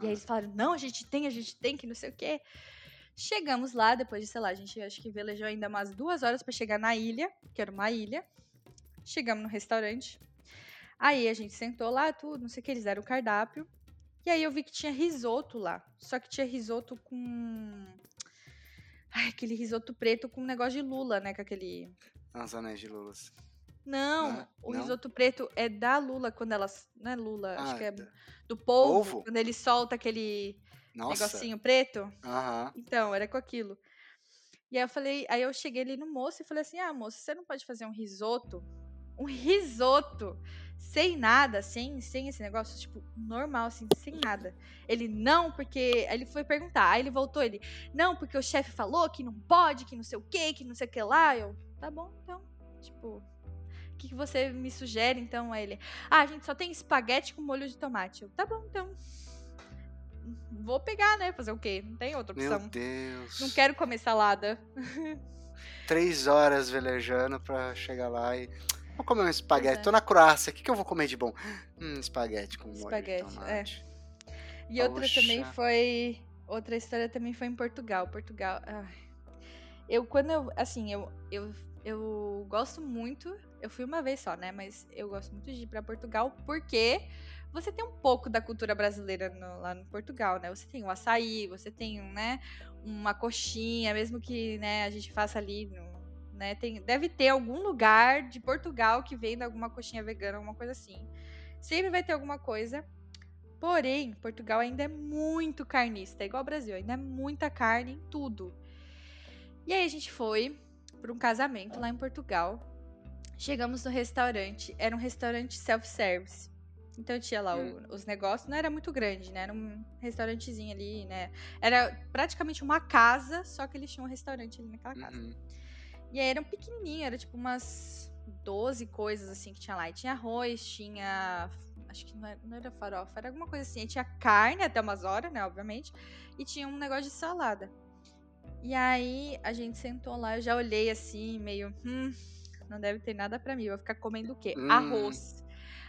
B: E aí eles falaram, não, a gente tem, a gente tem, que não sei o quê. Chegamos lá, depois de, sei lá, a gente acho que velejou ainda umas duas horas pra chegar na ilha, que era uma ilha. Chegamos no restaurante. Aí a gente sentou lá, tudo, não sei o que, eles deram o cardápio. E aí eu vi que tinha risoto lá. Só que tinha risoto com. Ai, aquele risoto preto com um negócio de lula, né? Com aquele.
A: As anéis de lulas.
B: Não,
A: é?
B: o
A: Não?
B: risoto preto é da lula quando elas. Não é lula, acho
A: Ah,
B: que é
A: tá.
B: do polvo.
A: Polvo?
B: Quando ele solta aquele
A: Nossa.
B: negocinho preto.
A: Aham.
B: Então, era com aquilo. E aí eu falei, aí eu cheguei ali no moço e falei assim: "Ah, moço, você não pode fazer um risoto? Um risoto sem nada, sem sem esse negócio, tipo, normal assim, sem nada". Ele: "Não, porque aí ele foi perguntar. Aí ele voltou, ele: "Não, porque o chefe falou que não pode, que não sei o quê, que não sei o que lá". Eu: "Tá bom, então". Tipo, o que, você me sugere então? Aí ele: "Ah, a gente só tem espaguete com molho de tomate". Eu: "Tá bom, então". vou pegar, né? Fazer o quê? Não tem outra opção.
A: Meu Deus.
B: Não quero comer salada.
A: Três horas velejando pra chegar lá e. Vou comer um espaguete.
B: é.
A: Tô na Croácia. O que, que eu vou comer de bom? Hum, espaguete com molho
B: Espaguete,
A: de
B: é.
A: tomate.
B: E outra também foi. Outra história também foi em Portugal. Portugal. ai. Eu, quando eu. Assim, eu, eu, eu gosto muito. Eu fui uma vez só, né? Mas eu gosto muito de ir pra Portugal porque você tem um pouco da cultura brasileira no- lá no Portugal, né? Você tem o açaí, você tem, né? Uma coxinha, mesmo que né, a gente faça ali. No, né, tem, deve ter algum lugar de Portugal que venda alguma coxinha vegana, alguma coisa assim. Sempre vai ter alguma coisa. Porém, Portugal ainda é muito carnista, é igual ao Brasil, ainda é muita carne em tudo. E aí a gente foi para um casamento lá em Portugal. Chegamos no restaurante, era um restaurante self-service. Então tinha lá o- os negócios, não era muito grande, né? Era um restaurantezinho ali, né? Era praticamente uma casa, só que eles tinham um restaurante ali naquela casa.
A: Uhum.
B: E aí era um pequenininho, era tipo umas 12 coisas assim que tinha lá. E tinha arroz, tinha. Acho que não era, não era farofa, era alguma coisa assim. E tinha carne até umas horas, né? Obviamente. E tinha um negócio de salada. E aí a gente sentou lá, eu já olhei assim, meio. Hum, não deve ter nada pra mim. Vou ficar comendo o quê?
A: Hum.
B: Arroz.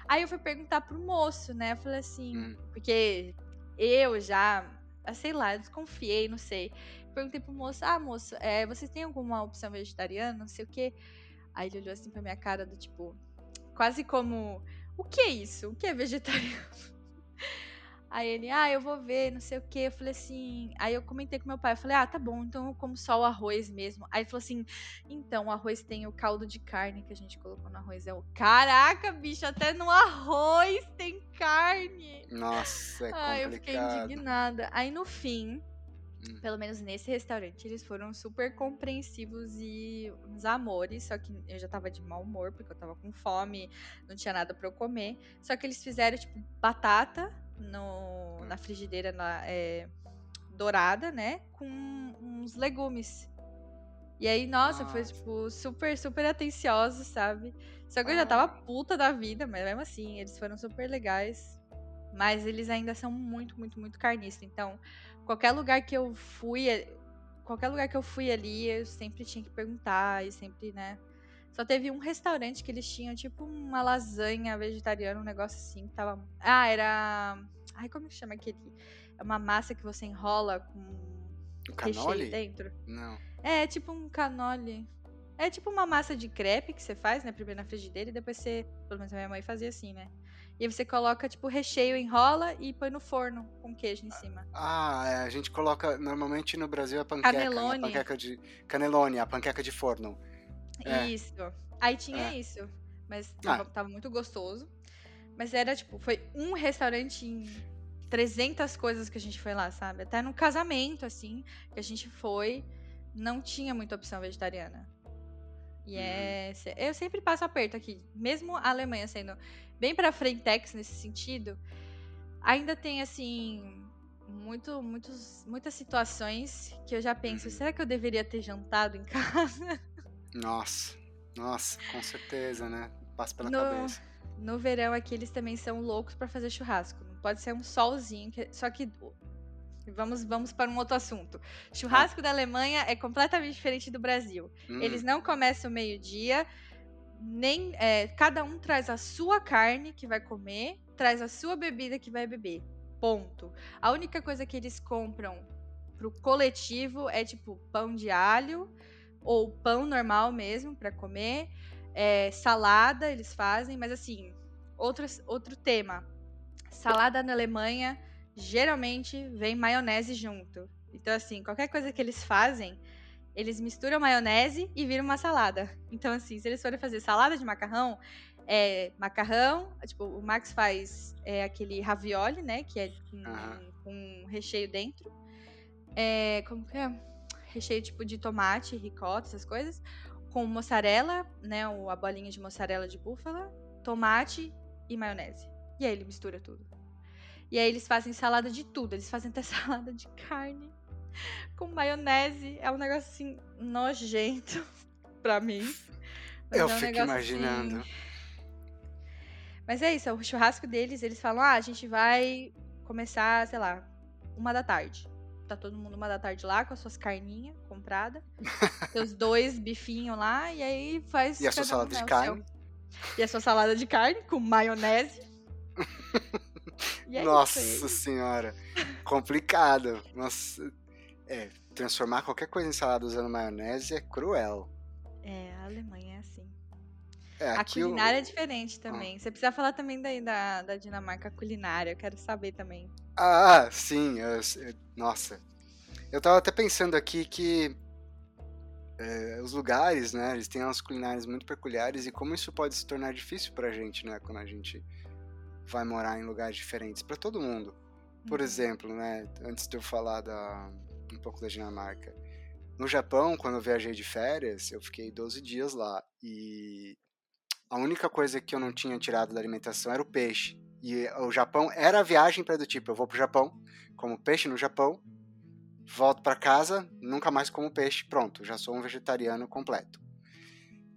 B: Aí eu fui perguntar pro moço, né? Eu falei assim,
A: Hum.
B: porque eu já, ah, sei lá, desconfiei, não sei. Perguntei pro moço, ah, moço, é, vocês têm alguma opção vegetariana? Não sei o quê. Aí ele olhou assim pra minha cara do tipo, quase como, o que é isso? O que é vegetariano? Aí ele, ah, eu vou ver, não sei o quê. Eu falei assim. Aí eu comentei com meu pai, eu falei, ah, tá bom, então eu como só o arroz mesmo. Aí ele falou assim: então, o arroz tem o caldo de carne que a gente colocou no arroz. Eu, caraca, bicho, até no arroz tem carne.
A: Nossa, é
B: Ai, eu fiquei
A: complicado.
B: indignada. Aí no fim,
A: Hum.
B: pelo menos nesse restaurante, eles foram super compreensivos e uns amores. Só que eu já tava de mau humor, porque eu tava com fome, não tinha nada pra eu comer. Só que eles fizeram, tipo, batata no, na frigideira na- é, dourada, né? Com uns legumes. E aí, nossa, foi, tipo, super, super atencioso, sabe? Só que eu já tava
A: Ai.
B: puta da vida, mas mesmo assim, eles foram super legais. Mas eles ainda são muito, muito, muito carnistas. Então, qualquer lugar que eu fui, eh, qualquer lugar que eu fui ali, eu sempre tinha que perguntar e sempre, né? Só teve um restaurante que eles tinham tipo uma lasanha vegetariana, um negócio assim, que tava. Ah, era. Ai, como que chama aquele? É uma massa que você enrola com
A: Um canole?
B: dentro.
A: Não.
B: É, tipo um canole. É tipo uma massa de crepe que você faz, né? Primeiro na frigideira e depois você. Pelo menos a minha mãe fazia assim, né? E aí você coloca, tipo, recheio, enrola e põe no forno com queijo em cima.
A: Ah, é, a gente coloca normalmente no Brasil a panqueca, né?
B: Canelone.
A: A panqueca de canelone, a panqueca de forno. É.
B: Isso. Aí tinha
A: É.
B: isso. Mas
A: Ah.
B: tava, tava muito gostoso. Mas era, tipo, foi um restaurante em 300 coisas que a gente foi lá, sabe? Até no casamento, assim, que a gente foi, não tinha muita opção vegetariana. E é. se- Eu sempre passo aperto aqui. Mesmo a Alemanha sendo bem pra frentex nesse sentido, ainda tem, assim. Muito, muitos, muitas situações que eu já penso,
A: Uhum.
B: será que eu deveria ter jantado em casa?
A: Nossa, nossa, com certeza, né? Passa pela
B: No-
A: cabeça.
B: No verão aqui eles também são loucos pra fazer churrasco. Não pode ser um solzinho, que- só que vamos vamos para um outro assunto. Churrasco da Alemanha é completamente diferente do Brasil.
A: Hum,
B: Eles não começam meio-dia, nem é, cada um traz a sua carne que vai comer, traz a sua bebida que vai beber. Ponto. A única coisa que eles compram pro coletivo é tipo pão de alho ou pão normal mesmo pra comer, é, salada eles fazem, mas assim outro outro tema. Salada na Alemanha geralmente vem maionese junto. Então assim qualquer coisa que eles fazem eles misturam maionese e viram uma salada. Então, assim, se eles forem fazer salada de macarrão, é macarrão, tipo, o Max faz é, aquele ravioli, né? Que é com,
A: Aham.
B: com recheio dentro. É, como que é? Recheio tipo de tomate, ricota, essas coisas. Com mozzarella, né? o- A bolinha de mozzarella de búfala, tomate e maionese. E aí ele mistura tudo. E aí eles fazem salada de tudo. Eles fazem até salada de carne com maionese. É um negócio assim nojento pra mim.
A: Eu
B: é um
A: fico imaginando.
B: assim- Mas é isso, é o churrasco deles, eles falam: "Ah, a gente vai começar, sei lá, uma da tarde. Tá todo mundo uma da tarde lá com as suas carninhas compradas. seus dois bifinhos lá, e aí faz.
A: E a sua salada
B: né,
A: de carne?
B: seu. E a sua salada de carne com maionese. É
A: Nossa senhora. Complicado. Nossa. É, transformar qualquer coisa em salada usando maionese é cruel.
B: É, a Alemanha é assim.
A: É,
B: A culinária é diferente também. Você precisa falar também daí da, da Dinamarca culinária. Eu quero saber também.
A: Ah, sim. eu- eu- nossa. Eu tava até pensando aqui que é, os lugares, né, eles têm umas culinárias muito peculiares e como isso pode se tornar difícil pra gente, né, quando a gente vai morar em lugares diferentes, pra todo mundo. Por
B: Uhum.
A: exemplo, né, antes de eu falar da, um pouco da Dinamarca, no Japão, quando eu viajei de férias, eu fiquei 12 dias lá e a única coisa que eu não tinha tirado da alimentação era o peixe. E o Japão era a viagem para do tipo, eu vou pro Japão, como peixe no Japão, volto para casa, nunca mais como peixe, pronto, já sou um vegetariano completo.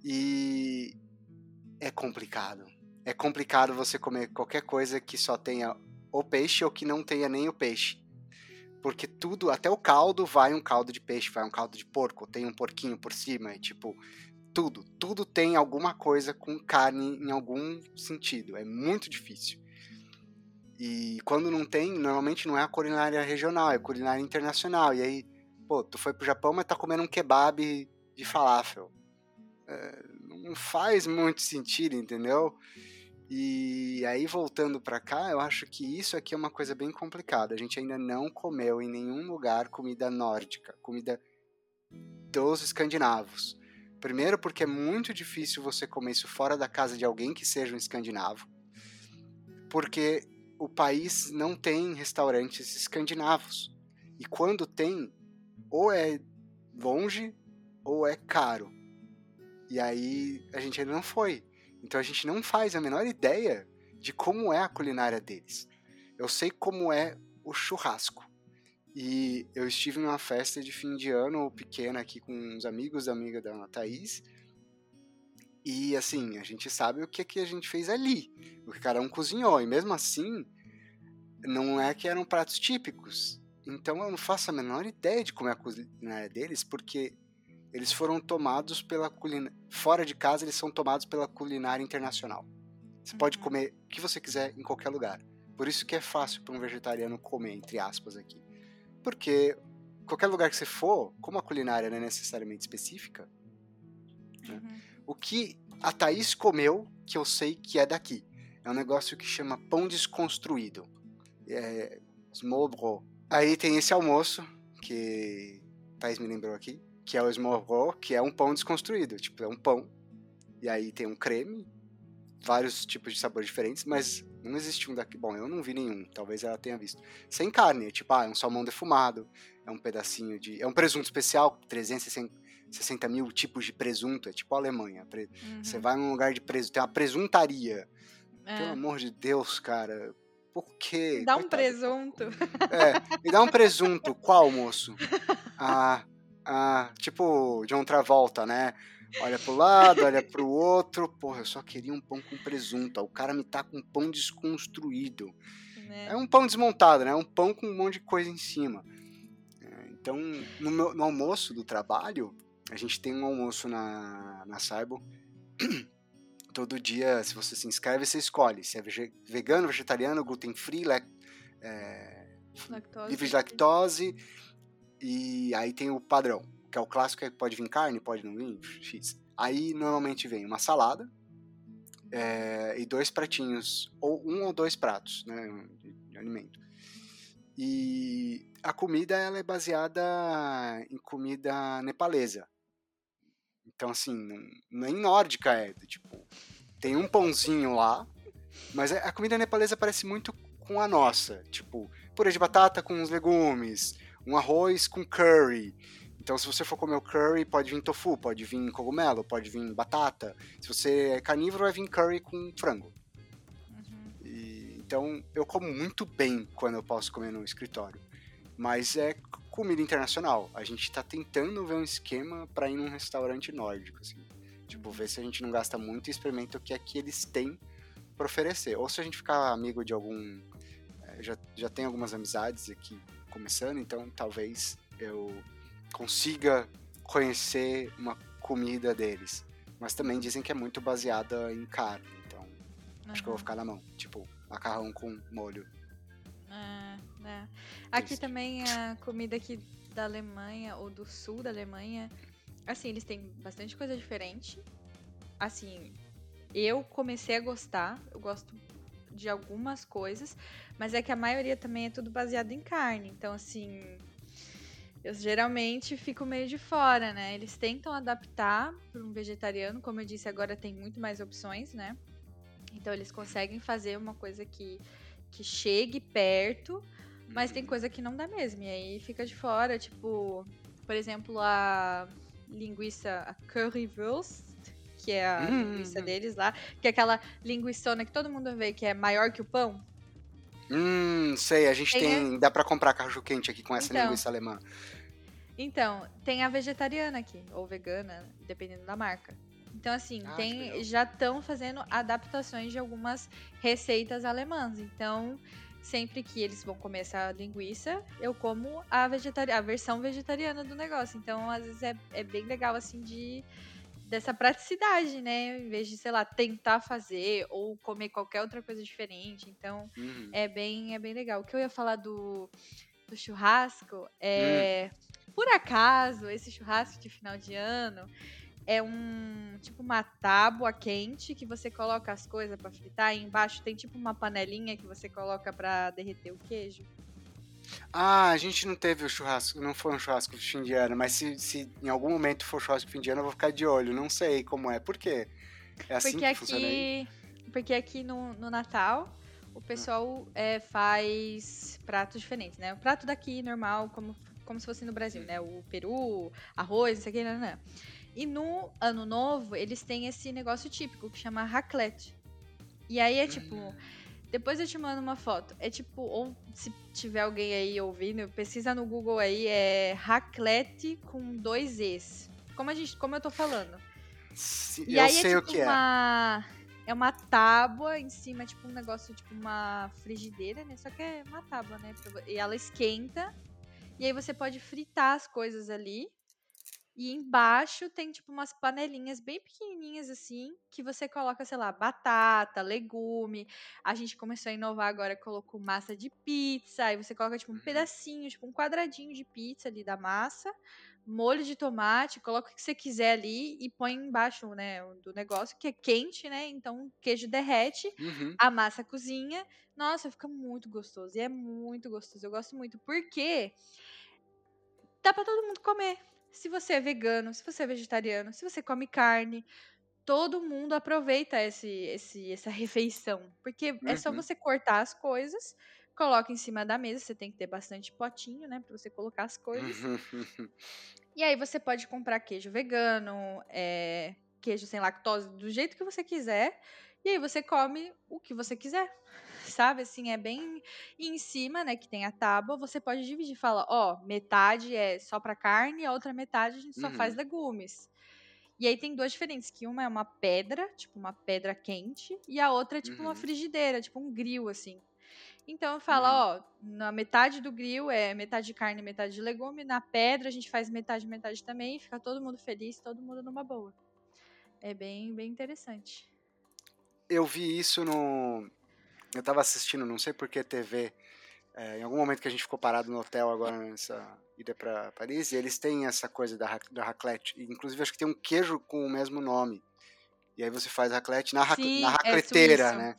A: E é complicado. É complicado você comer qualquer coisa que só tenha o peixe ou que não tenha nem o peixe. Porque tudo, até o caldo, vai um caldo de peixe, vai um caldo de porco, tem um porquinho por cima, e tipo, tudo, tudo tem alguma coisa com carne em algum sentido. É muito difícil. E quando não tem, normalmente não é a culinária regional, é a culinária internacional. E aí, pô, tu foi pro Japão, mas tá comendo um kebab de falafel. É, não faz muito sentido, entendeu? E aí, voltando pra cá, eu acho que isso aqui é uma coisa bem complicada. A gente ainda não comeu em nenhum lugar comida nórdica, comida dos escandinavos. Primeiro, porque é muito difícil você comer isso fora da casa de alguém que seja um escandinavo. Porque o país não tem restaurantes escandinavos. E quando tem, ou é longe ou é caro. E aí a gente ainda não foi. Então a gente não faz a menor ideia de como é a culinária deles. Eu sei como é o churrasco. E eu estive numa festa de fim de ano pequena aqui com uns amigos da amiga da Thaís. E assim, a gente sabe o que, que a gente fez ali. O que cada um cozinhou. E mesmo assim, não é que eram pratos típicos. Então eu não faço a menor ideia de como é a culinária deles, porque eles foram tomados pela culinária. Fora de casa, eles são tomados pela culinária internacional. Você pode
B: Uhum.
A: comer o que você quiser em qualquer lugar. Por isso que é fácil para um vegetariano comer, entre aspas, aqui. Porque qualquer lugar que você for, como a culinária não é necessariamente específica,
B: Uhum.
A: o que a Thaís comeu, que eu sei que é daqui, é um negócio que chama pão desconstruído. É smørbrød. Aí tem esse almoço, que Thaís me lembrou aqui, que é o smørbrød, que é um pão desconstruído. Tipo, é um pão, e aí tem um creme, vários tipos de sabores diferentes, mas não existe um daqui. Bom, eu não vi nenhum, talvez ela tenha visto. Sem carne, tipo, ah, é um salmão defumado, é um pedacinho de. É um presunto especial, 360 mil tipos de presunto, é tipo a Alemanha. Pre- Você
B: Uhum.
A: vai num lugar de presunto, tem uma presuntaria. Pelo
B: É.
A: amor de Deus, cara. Por quê?
B: Dá um
A: Coitado.
B: presunto.
A: É, me dá um presunto. Qual, moço? Ah, ah, tipo John Travolta, né? Olha pro lado, olha pro outro. Porra, eu só queria um pão com presunto. ó, O cara me tá com um pão desconstruído.
B: Né?
A: É um pão desmontado, né? É um pão com um monte de coisa em cima. É, Então, no, meu- no almoço do trabalho, a gente tem um almoço na, na Saibo. Todo dia, se você se inscreve, você escolhe se é vegano, vegetariano, gluten free, le- é, livre de lactose. E aí tem o padrão, que é o clássico, que pode vir carne, pode não vir, X. Aí normalmente vem uma salada é, e dois pratinhos, ou um ou dois pratos né, de, de alimento. E a comida ela é baseada em comida nepalesa. Então, assim, nem nórdica é. Tipo, tem um pãozinho lá, mas a a comida nepalesa parece muito com a nossa. Tipo, purê de batata com uns legumes, um arroz com curry. Então, se você for comer o curry, pode vir tofu, pode vir cogumelo, pode vir batata. Se você é carnívoro, vai vir curry com frango.
B: Uhum.
A: E, então, eu como muito bem quando eu posso comer no escritório. Mas é comida internacional. A gente tá tentando ver um esquema para ir num restaurante nórdico, assim. Tipo, ver se a gente não gasta muito e experimenta o que é que eles têm para oferecer. Ou se a gente ficar amigo de algum. eh, Já, já tem algumas amizades aqui com começando, então talvez eu consiga conhecer uma comida deles. Mas também dizem que é muito baseada em carne, então uhum. acho que eu vou ficar na mão. Tipo, macarrão com molho.
B: É, é. Aqui Isso. também a comida aqui da Alemanha, ou do sul da Alemanha, assim, eles têm bastante coisa diferente. Assim, eu comecei a gostar, eu gosto de algumas coisas, mas é que a maioria também é tudo baseado em carne. Então, assim, eu geralmente fico meio de fora, né? Eles tentam adaptar para um vegetariano, como eu disse, agora tem muito mais opções, né? Então eles conseguem fazer uma coisa que, que chegue perto, mas tem coisa que não dá mesmo. E aí fica de fora, tipo, por exemplo, a linguiça a currywurst, que é a hum, linguiça deles lá, que é aquela linguiçona que todo mundo vê que é maior que o pão.
A: Hum, sei, a gente tem. tem dá para comprar cachorro quente aqui com essa então, linguiça alemã.
B: Então, tem a vegetariana aqui, ou vegana, dependendo da marca. Então, assim, ah, tem, já estão fazendo adaptações de algumas receitas alemãs. Então, sempre que eles vão comer essa linguiça, eu como a, vegetari a versão vegetariana do negócio. Então, às vezes é, é bem legal, assim, de dessa praticidade, né? Em vez de, sei lá, tentar fazer ou comer qualquer outra coisa diferente. Então, uhum. é bem é bem legal. O que eu ia falar do, do churrasco é, uhum. por acaso, esse churrasco de final de ano é um tipo uma tábua quente que você coloca as coisas para fritar e embaixo tem tipo uma panelinha que você coloca para derreter o queijo.
A: Ah, a gente não teve o churrasco, não foi um churrasco de fim de ano, mas se, se em algum momento for churrasco de fim de ano, eu vou ficar de olho. Não sei como é. Por quê? É assim porque que aqui, funciona aí?
B: Porque aqui no, no Natal, o pessoal é, faz pratos diferentes, né? O prato daqui, normal, como, como se fosse no Brasil, né? O peru, arroz, isso aqui, não, não. E no Ano Novo, eles têm esse negócio típico que chama raclette. E aí é tipo... Hum depois eu te mando uma foto. É tipo, ou se tiver alguém aí ouvindo, pesquisa no Google aí, é raclette com dois Es. Como, a gente, como eu tô falando.
A: Sim, e eu aí é sei é tipo o que
B: uma, é. É uma tábua em cima, tipo um negócio, tipo uma frigideira, né? Só que é uma tábua, né? E ela esquenta. E aí você pode fritar as coisas ali. E embaixo tem, tipo, umas panelinhas bem pequenininhas, assim, que você coloca, sei lá, batata, legume. A gente começou a inovar agora, colocou massa de pizza. Aí você coloca, tipo, um uhum. pedacinho, tipo, um quadradinho de pizza ali da massa. Molho de tomate, coloca o que você quiser ali e põe embaixo, né, do negócio, que é quente, né? Então o queijo derrete, uhum. a massa cozinha. Nossa, fica muito gostoso. E é muito gostoso. Eu gosto muito. Porque dá pra todo mundo comer se você é vegano, se você é vegetariano, se você come carne, todo mundo aproveita esse, esse, essa refeição. Porque uhum. é só uhum. você cortar as coisas, coloca em cima da mesa, você tem que ter bastante potinho, né, para você colocar as coisas. e aí você pode comprar queijo vegano, é, queijo sem lactose, do jeito que você quiser. E aí você come o que você quiser sabe? Assim, é bem e em cima, né, que tem a tábua, você pode dividir, fala, ó, metade é só para carne, a outra metade a gente só uhum. faz legumes. E aí tem duas diferentes, que uma é uma pedra, tipo uma pedra quente, e a outra é tipo uhum. uma frigideira, tipo um grill, assim. Então eu falo, uhum. ó, na metade do grill é metade de carne, metade de legume, na pedra a gente faz metade, metade também, fica todo mundo feliz, todo mundo numa boa. É bem, bem interessante.
A: Eu vi isso no, eu tava assistindo, não sei por que TV, é, em algum momento que a gente ficou parado no hotel agora nessa ida para Paris, e eles têm essa coisa da, da raclette. Inclusive, acho que tem um queijo com o mesmo nome. E aí você faz raclette na, Sim, na racleteira, é né?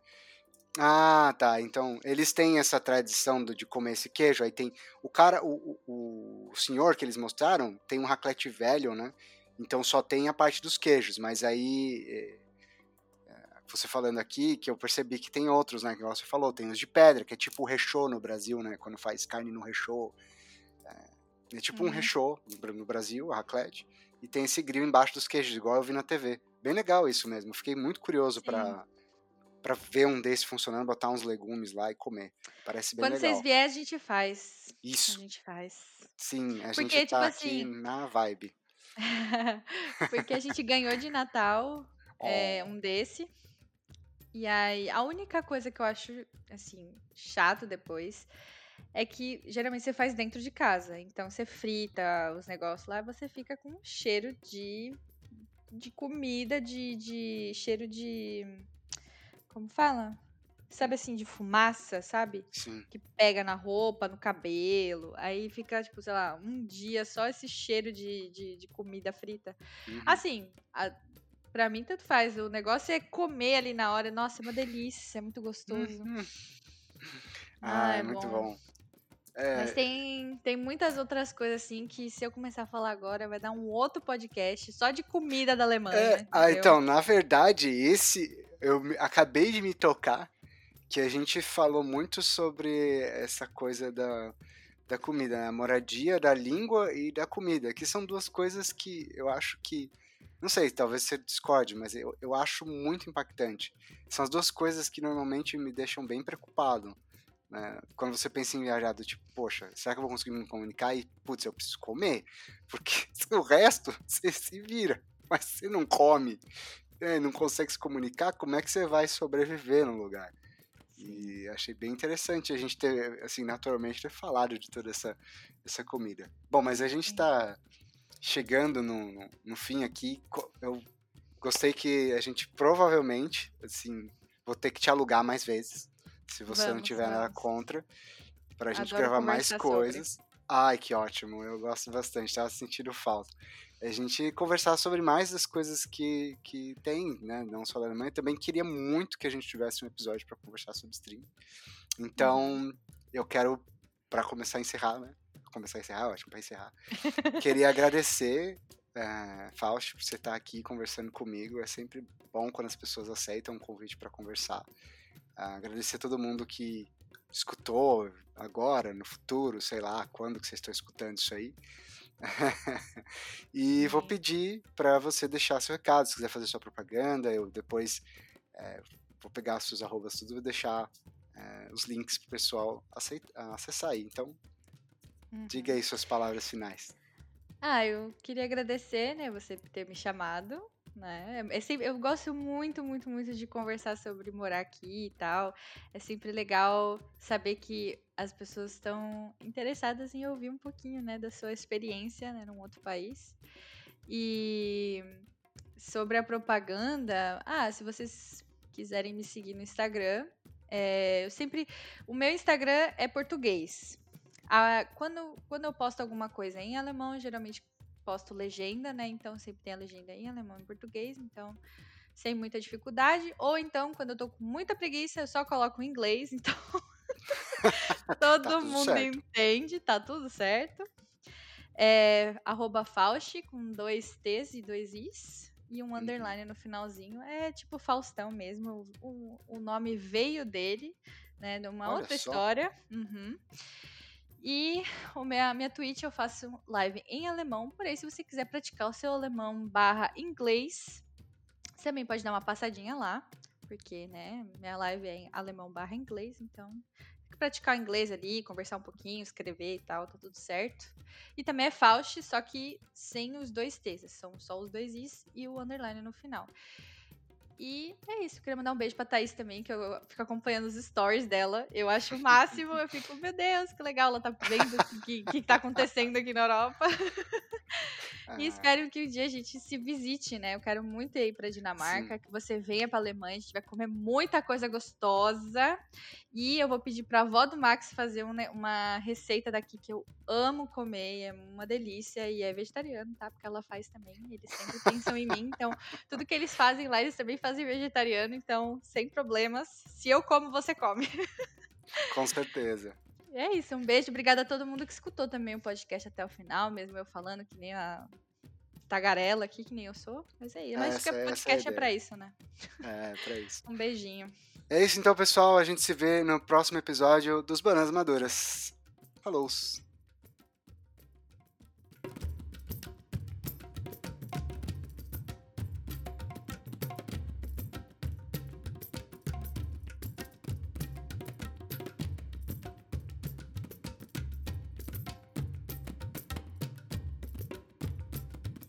A: Ah, tá. Então, eles têm essa tradição de comer esse queijo. Aí tem. O cara, o, o, o senhor que eles mostraram, tem um raclette velho, né? Então só tem a parte dos queijos. Mas aí eh, você falando aqui, que eu percebi que tem outros, né? Que você falou, tem os de pedra, que é tipo o rechô no Brasil, né? Quando faz carne no rechô. É, é tipo uhum. um rechô no Brasil, a raclette. E tem esse grill embaixo dos queijos, igual eu vi na TV. Bem legal isso mesmo. Fiquei muito curioso para para ver um desse funcionando, botar uns legumes lá e comer. Parece bem
B: Quando
A: legal.
B: Quando vocês vierem, a gente faz.
A: Isso.
B: A gente faz.
A: Sim, a Porque, gente tá tipo aqui assim... na vibe.
B: Porque a gente ganhou de Natal é, um desse. E aí, a única coisa que eu acho, assim, chato depois é que geralmente você faz dentro de casa. Então você frita os negócios lá, você fica com um cheiro de, de comida, de, de cheiro de. Como fala? Sabe assim, de fumaça, sabe?
A: Sim.
B: Que pega na roupa, no cabelo. Aí fica, tipo, sei lá, um dia só esse cheiro de, de, de comida frita.
A: Uhum.
B: Assim, a, pra mim tanto faz. O negócio é comer ali na hora. Nossa, é uma delícia, é muito gostoso.
A: Uhum.
B: Ah,
A: Ah,
B: é
A: é muito
B: bom.
A: bom. É,
B: Mas tem, tem muitas outras coisas assim que se eu começar a falar agora vai dar um outro podcast só de comida da Alemanha.
A: É, ah, então, na verdade, esse eu acabei de me tocar que a gente falou muito sobre essa coisa da, da comida, né? A moradia, da língua e da comida, que são duas coisas que eu acho que. Não sei, talvez você discorde, mas eu, eu acho muito impactante. São as duas coisas que normalmente me deixam bem preocupado. né? Quando você pensa em viajar, do tipo, poxa, será que eu vou conseguir me comunicar? E, putz, eu preciso comer. Porque o resto, você se vira. Mas você não come, né, não consegue se comunicar, como é que você vai sobreviver no lugar? E achei bem interessante a gente ter, assim, naturalmente ter falado de toda essa, essa comida. Bom, mas a gente está chegando no, no, no fim aqui. Eu gostei que a gente provavelmente, assim, vou ter que te alugar mais vezes, se você não
B: Vamos,
A: tiver nada
B: vamos.
A: contra, pra gente
B: Adoro
A: gravar mais
B: conversar sobre.
A: coisas. Ai, que ótimo, eu gosto bastante, tava sentindo falta. A gente conversar sobre mais das coisas que, que tem, né? Não só da Alemanha. Também queria muito que a gente tivesse um episódio para conversar sobre stream. Então, eu quero, para começar a encerrar, né? Começar a encerrar, ótimo, para encerrar. Queria agradecer, é, Fausto, por você estar aqui conversando comigo. É sempre bom quando as pessoas aceitam um convite para conversar. Ah, agradecer a todo mundo que escutou agora, no futuro, sei lá, quando que vocês estão escutando isso aí. e vou pedir para você deixar seu recado, se quiser fazer sua propaganda, eu depois é, vou pegar as suas arrobas tudo e vou deixar é, os links pro pessoal aceit- acessar aí. Então,
B: Uhum.
A: diga aí suas palavras finais.
B: Ah, eu queria agradecer, né, você ter me chamado, né? É sempre- eu gosto muito, muito, muito de conversar sobre morar aqui e tal. É sempre legal saber que as pessoas estão interessadas em ouvir um pouquinho, né, da sua experiência, né, num outro país. E sobre a propaganda, ah, se vocês quiserem me seguir no Instagram, é, eu sempre, o meu Instagram é português. Ah, quando, quando eu posto alguma coisa em alemão, eu geralmente posto legenda, né? Então sempre tem a legenda em alemão e português, então sem muita dificuldade. Ou então, quando eu tô com muita preguiça, eu só coloco em inglês, então todo
A: tudo
B: mundo
A: certo.
B: entende, tá tudo certo. É, arroba Fausti, com dois T's e dois Is. E um underline no finalzinho. É tipo Faustão mesmo. O, o nome veio dele, né? De uma
A: Olha
B: outra
A: só.
B: história. Uhum. E o minha, minha Twitch eu faço live em alemão. Porém, se você quiser praticar o seu alemão barra inglês, você também pode dar uma passadinha lá. Porque, né, minha live é em alemão barra inglês, então praticar inglês ali, conversar um pouquinho, escrever e tal, tá tudo certo. E também é Faust, só que sem os dois T's, são só os dois Is e o underline no final. E é isso, queria mandar um beijo pra Thaís também, que eu fico acompanhando os stories dela. Eu acho o máximo, eu fico, meu Deus, que legal, ela tá vendo o que, que, tá acontecendo aqui na Europa. E
A: Ah,
B: espero que um dia a gente se visite, né? Eu quero muito ir pra Dinamarca, que você venha pra Alemanha, a gente vai comer muita coisa gostosa. E eu vou pedir pra avó do Max fazer um, né, uma receita daqui que eu amo comer, é uma delícia e é vegetariano, tá? Porque ela faz também, eles sempre pensam em mim, então tudo que eles fazem lá, eles também fazem vegetariano, então sem problemas. Se eu como, você come.
A: com certeza.
B: É isso, um beijo. Obrigada a todo mundo que escutou também o podcast até o final, mesmo eu falando que nem a tagarela aqui, que nem eu sou. Mas é isso. Mas
A: Essa-
B: o
A: é a
B: podcast é,
A: ideia.
B: pra isso, né?
A: É, pra isso.
B: Um beijinho.
A: É isso então, pessoal. A gente se vê no próximo episódio dos Bananas Maduras. Falou!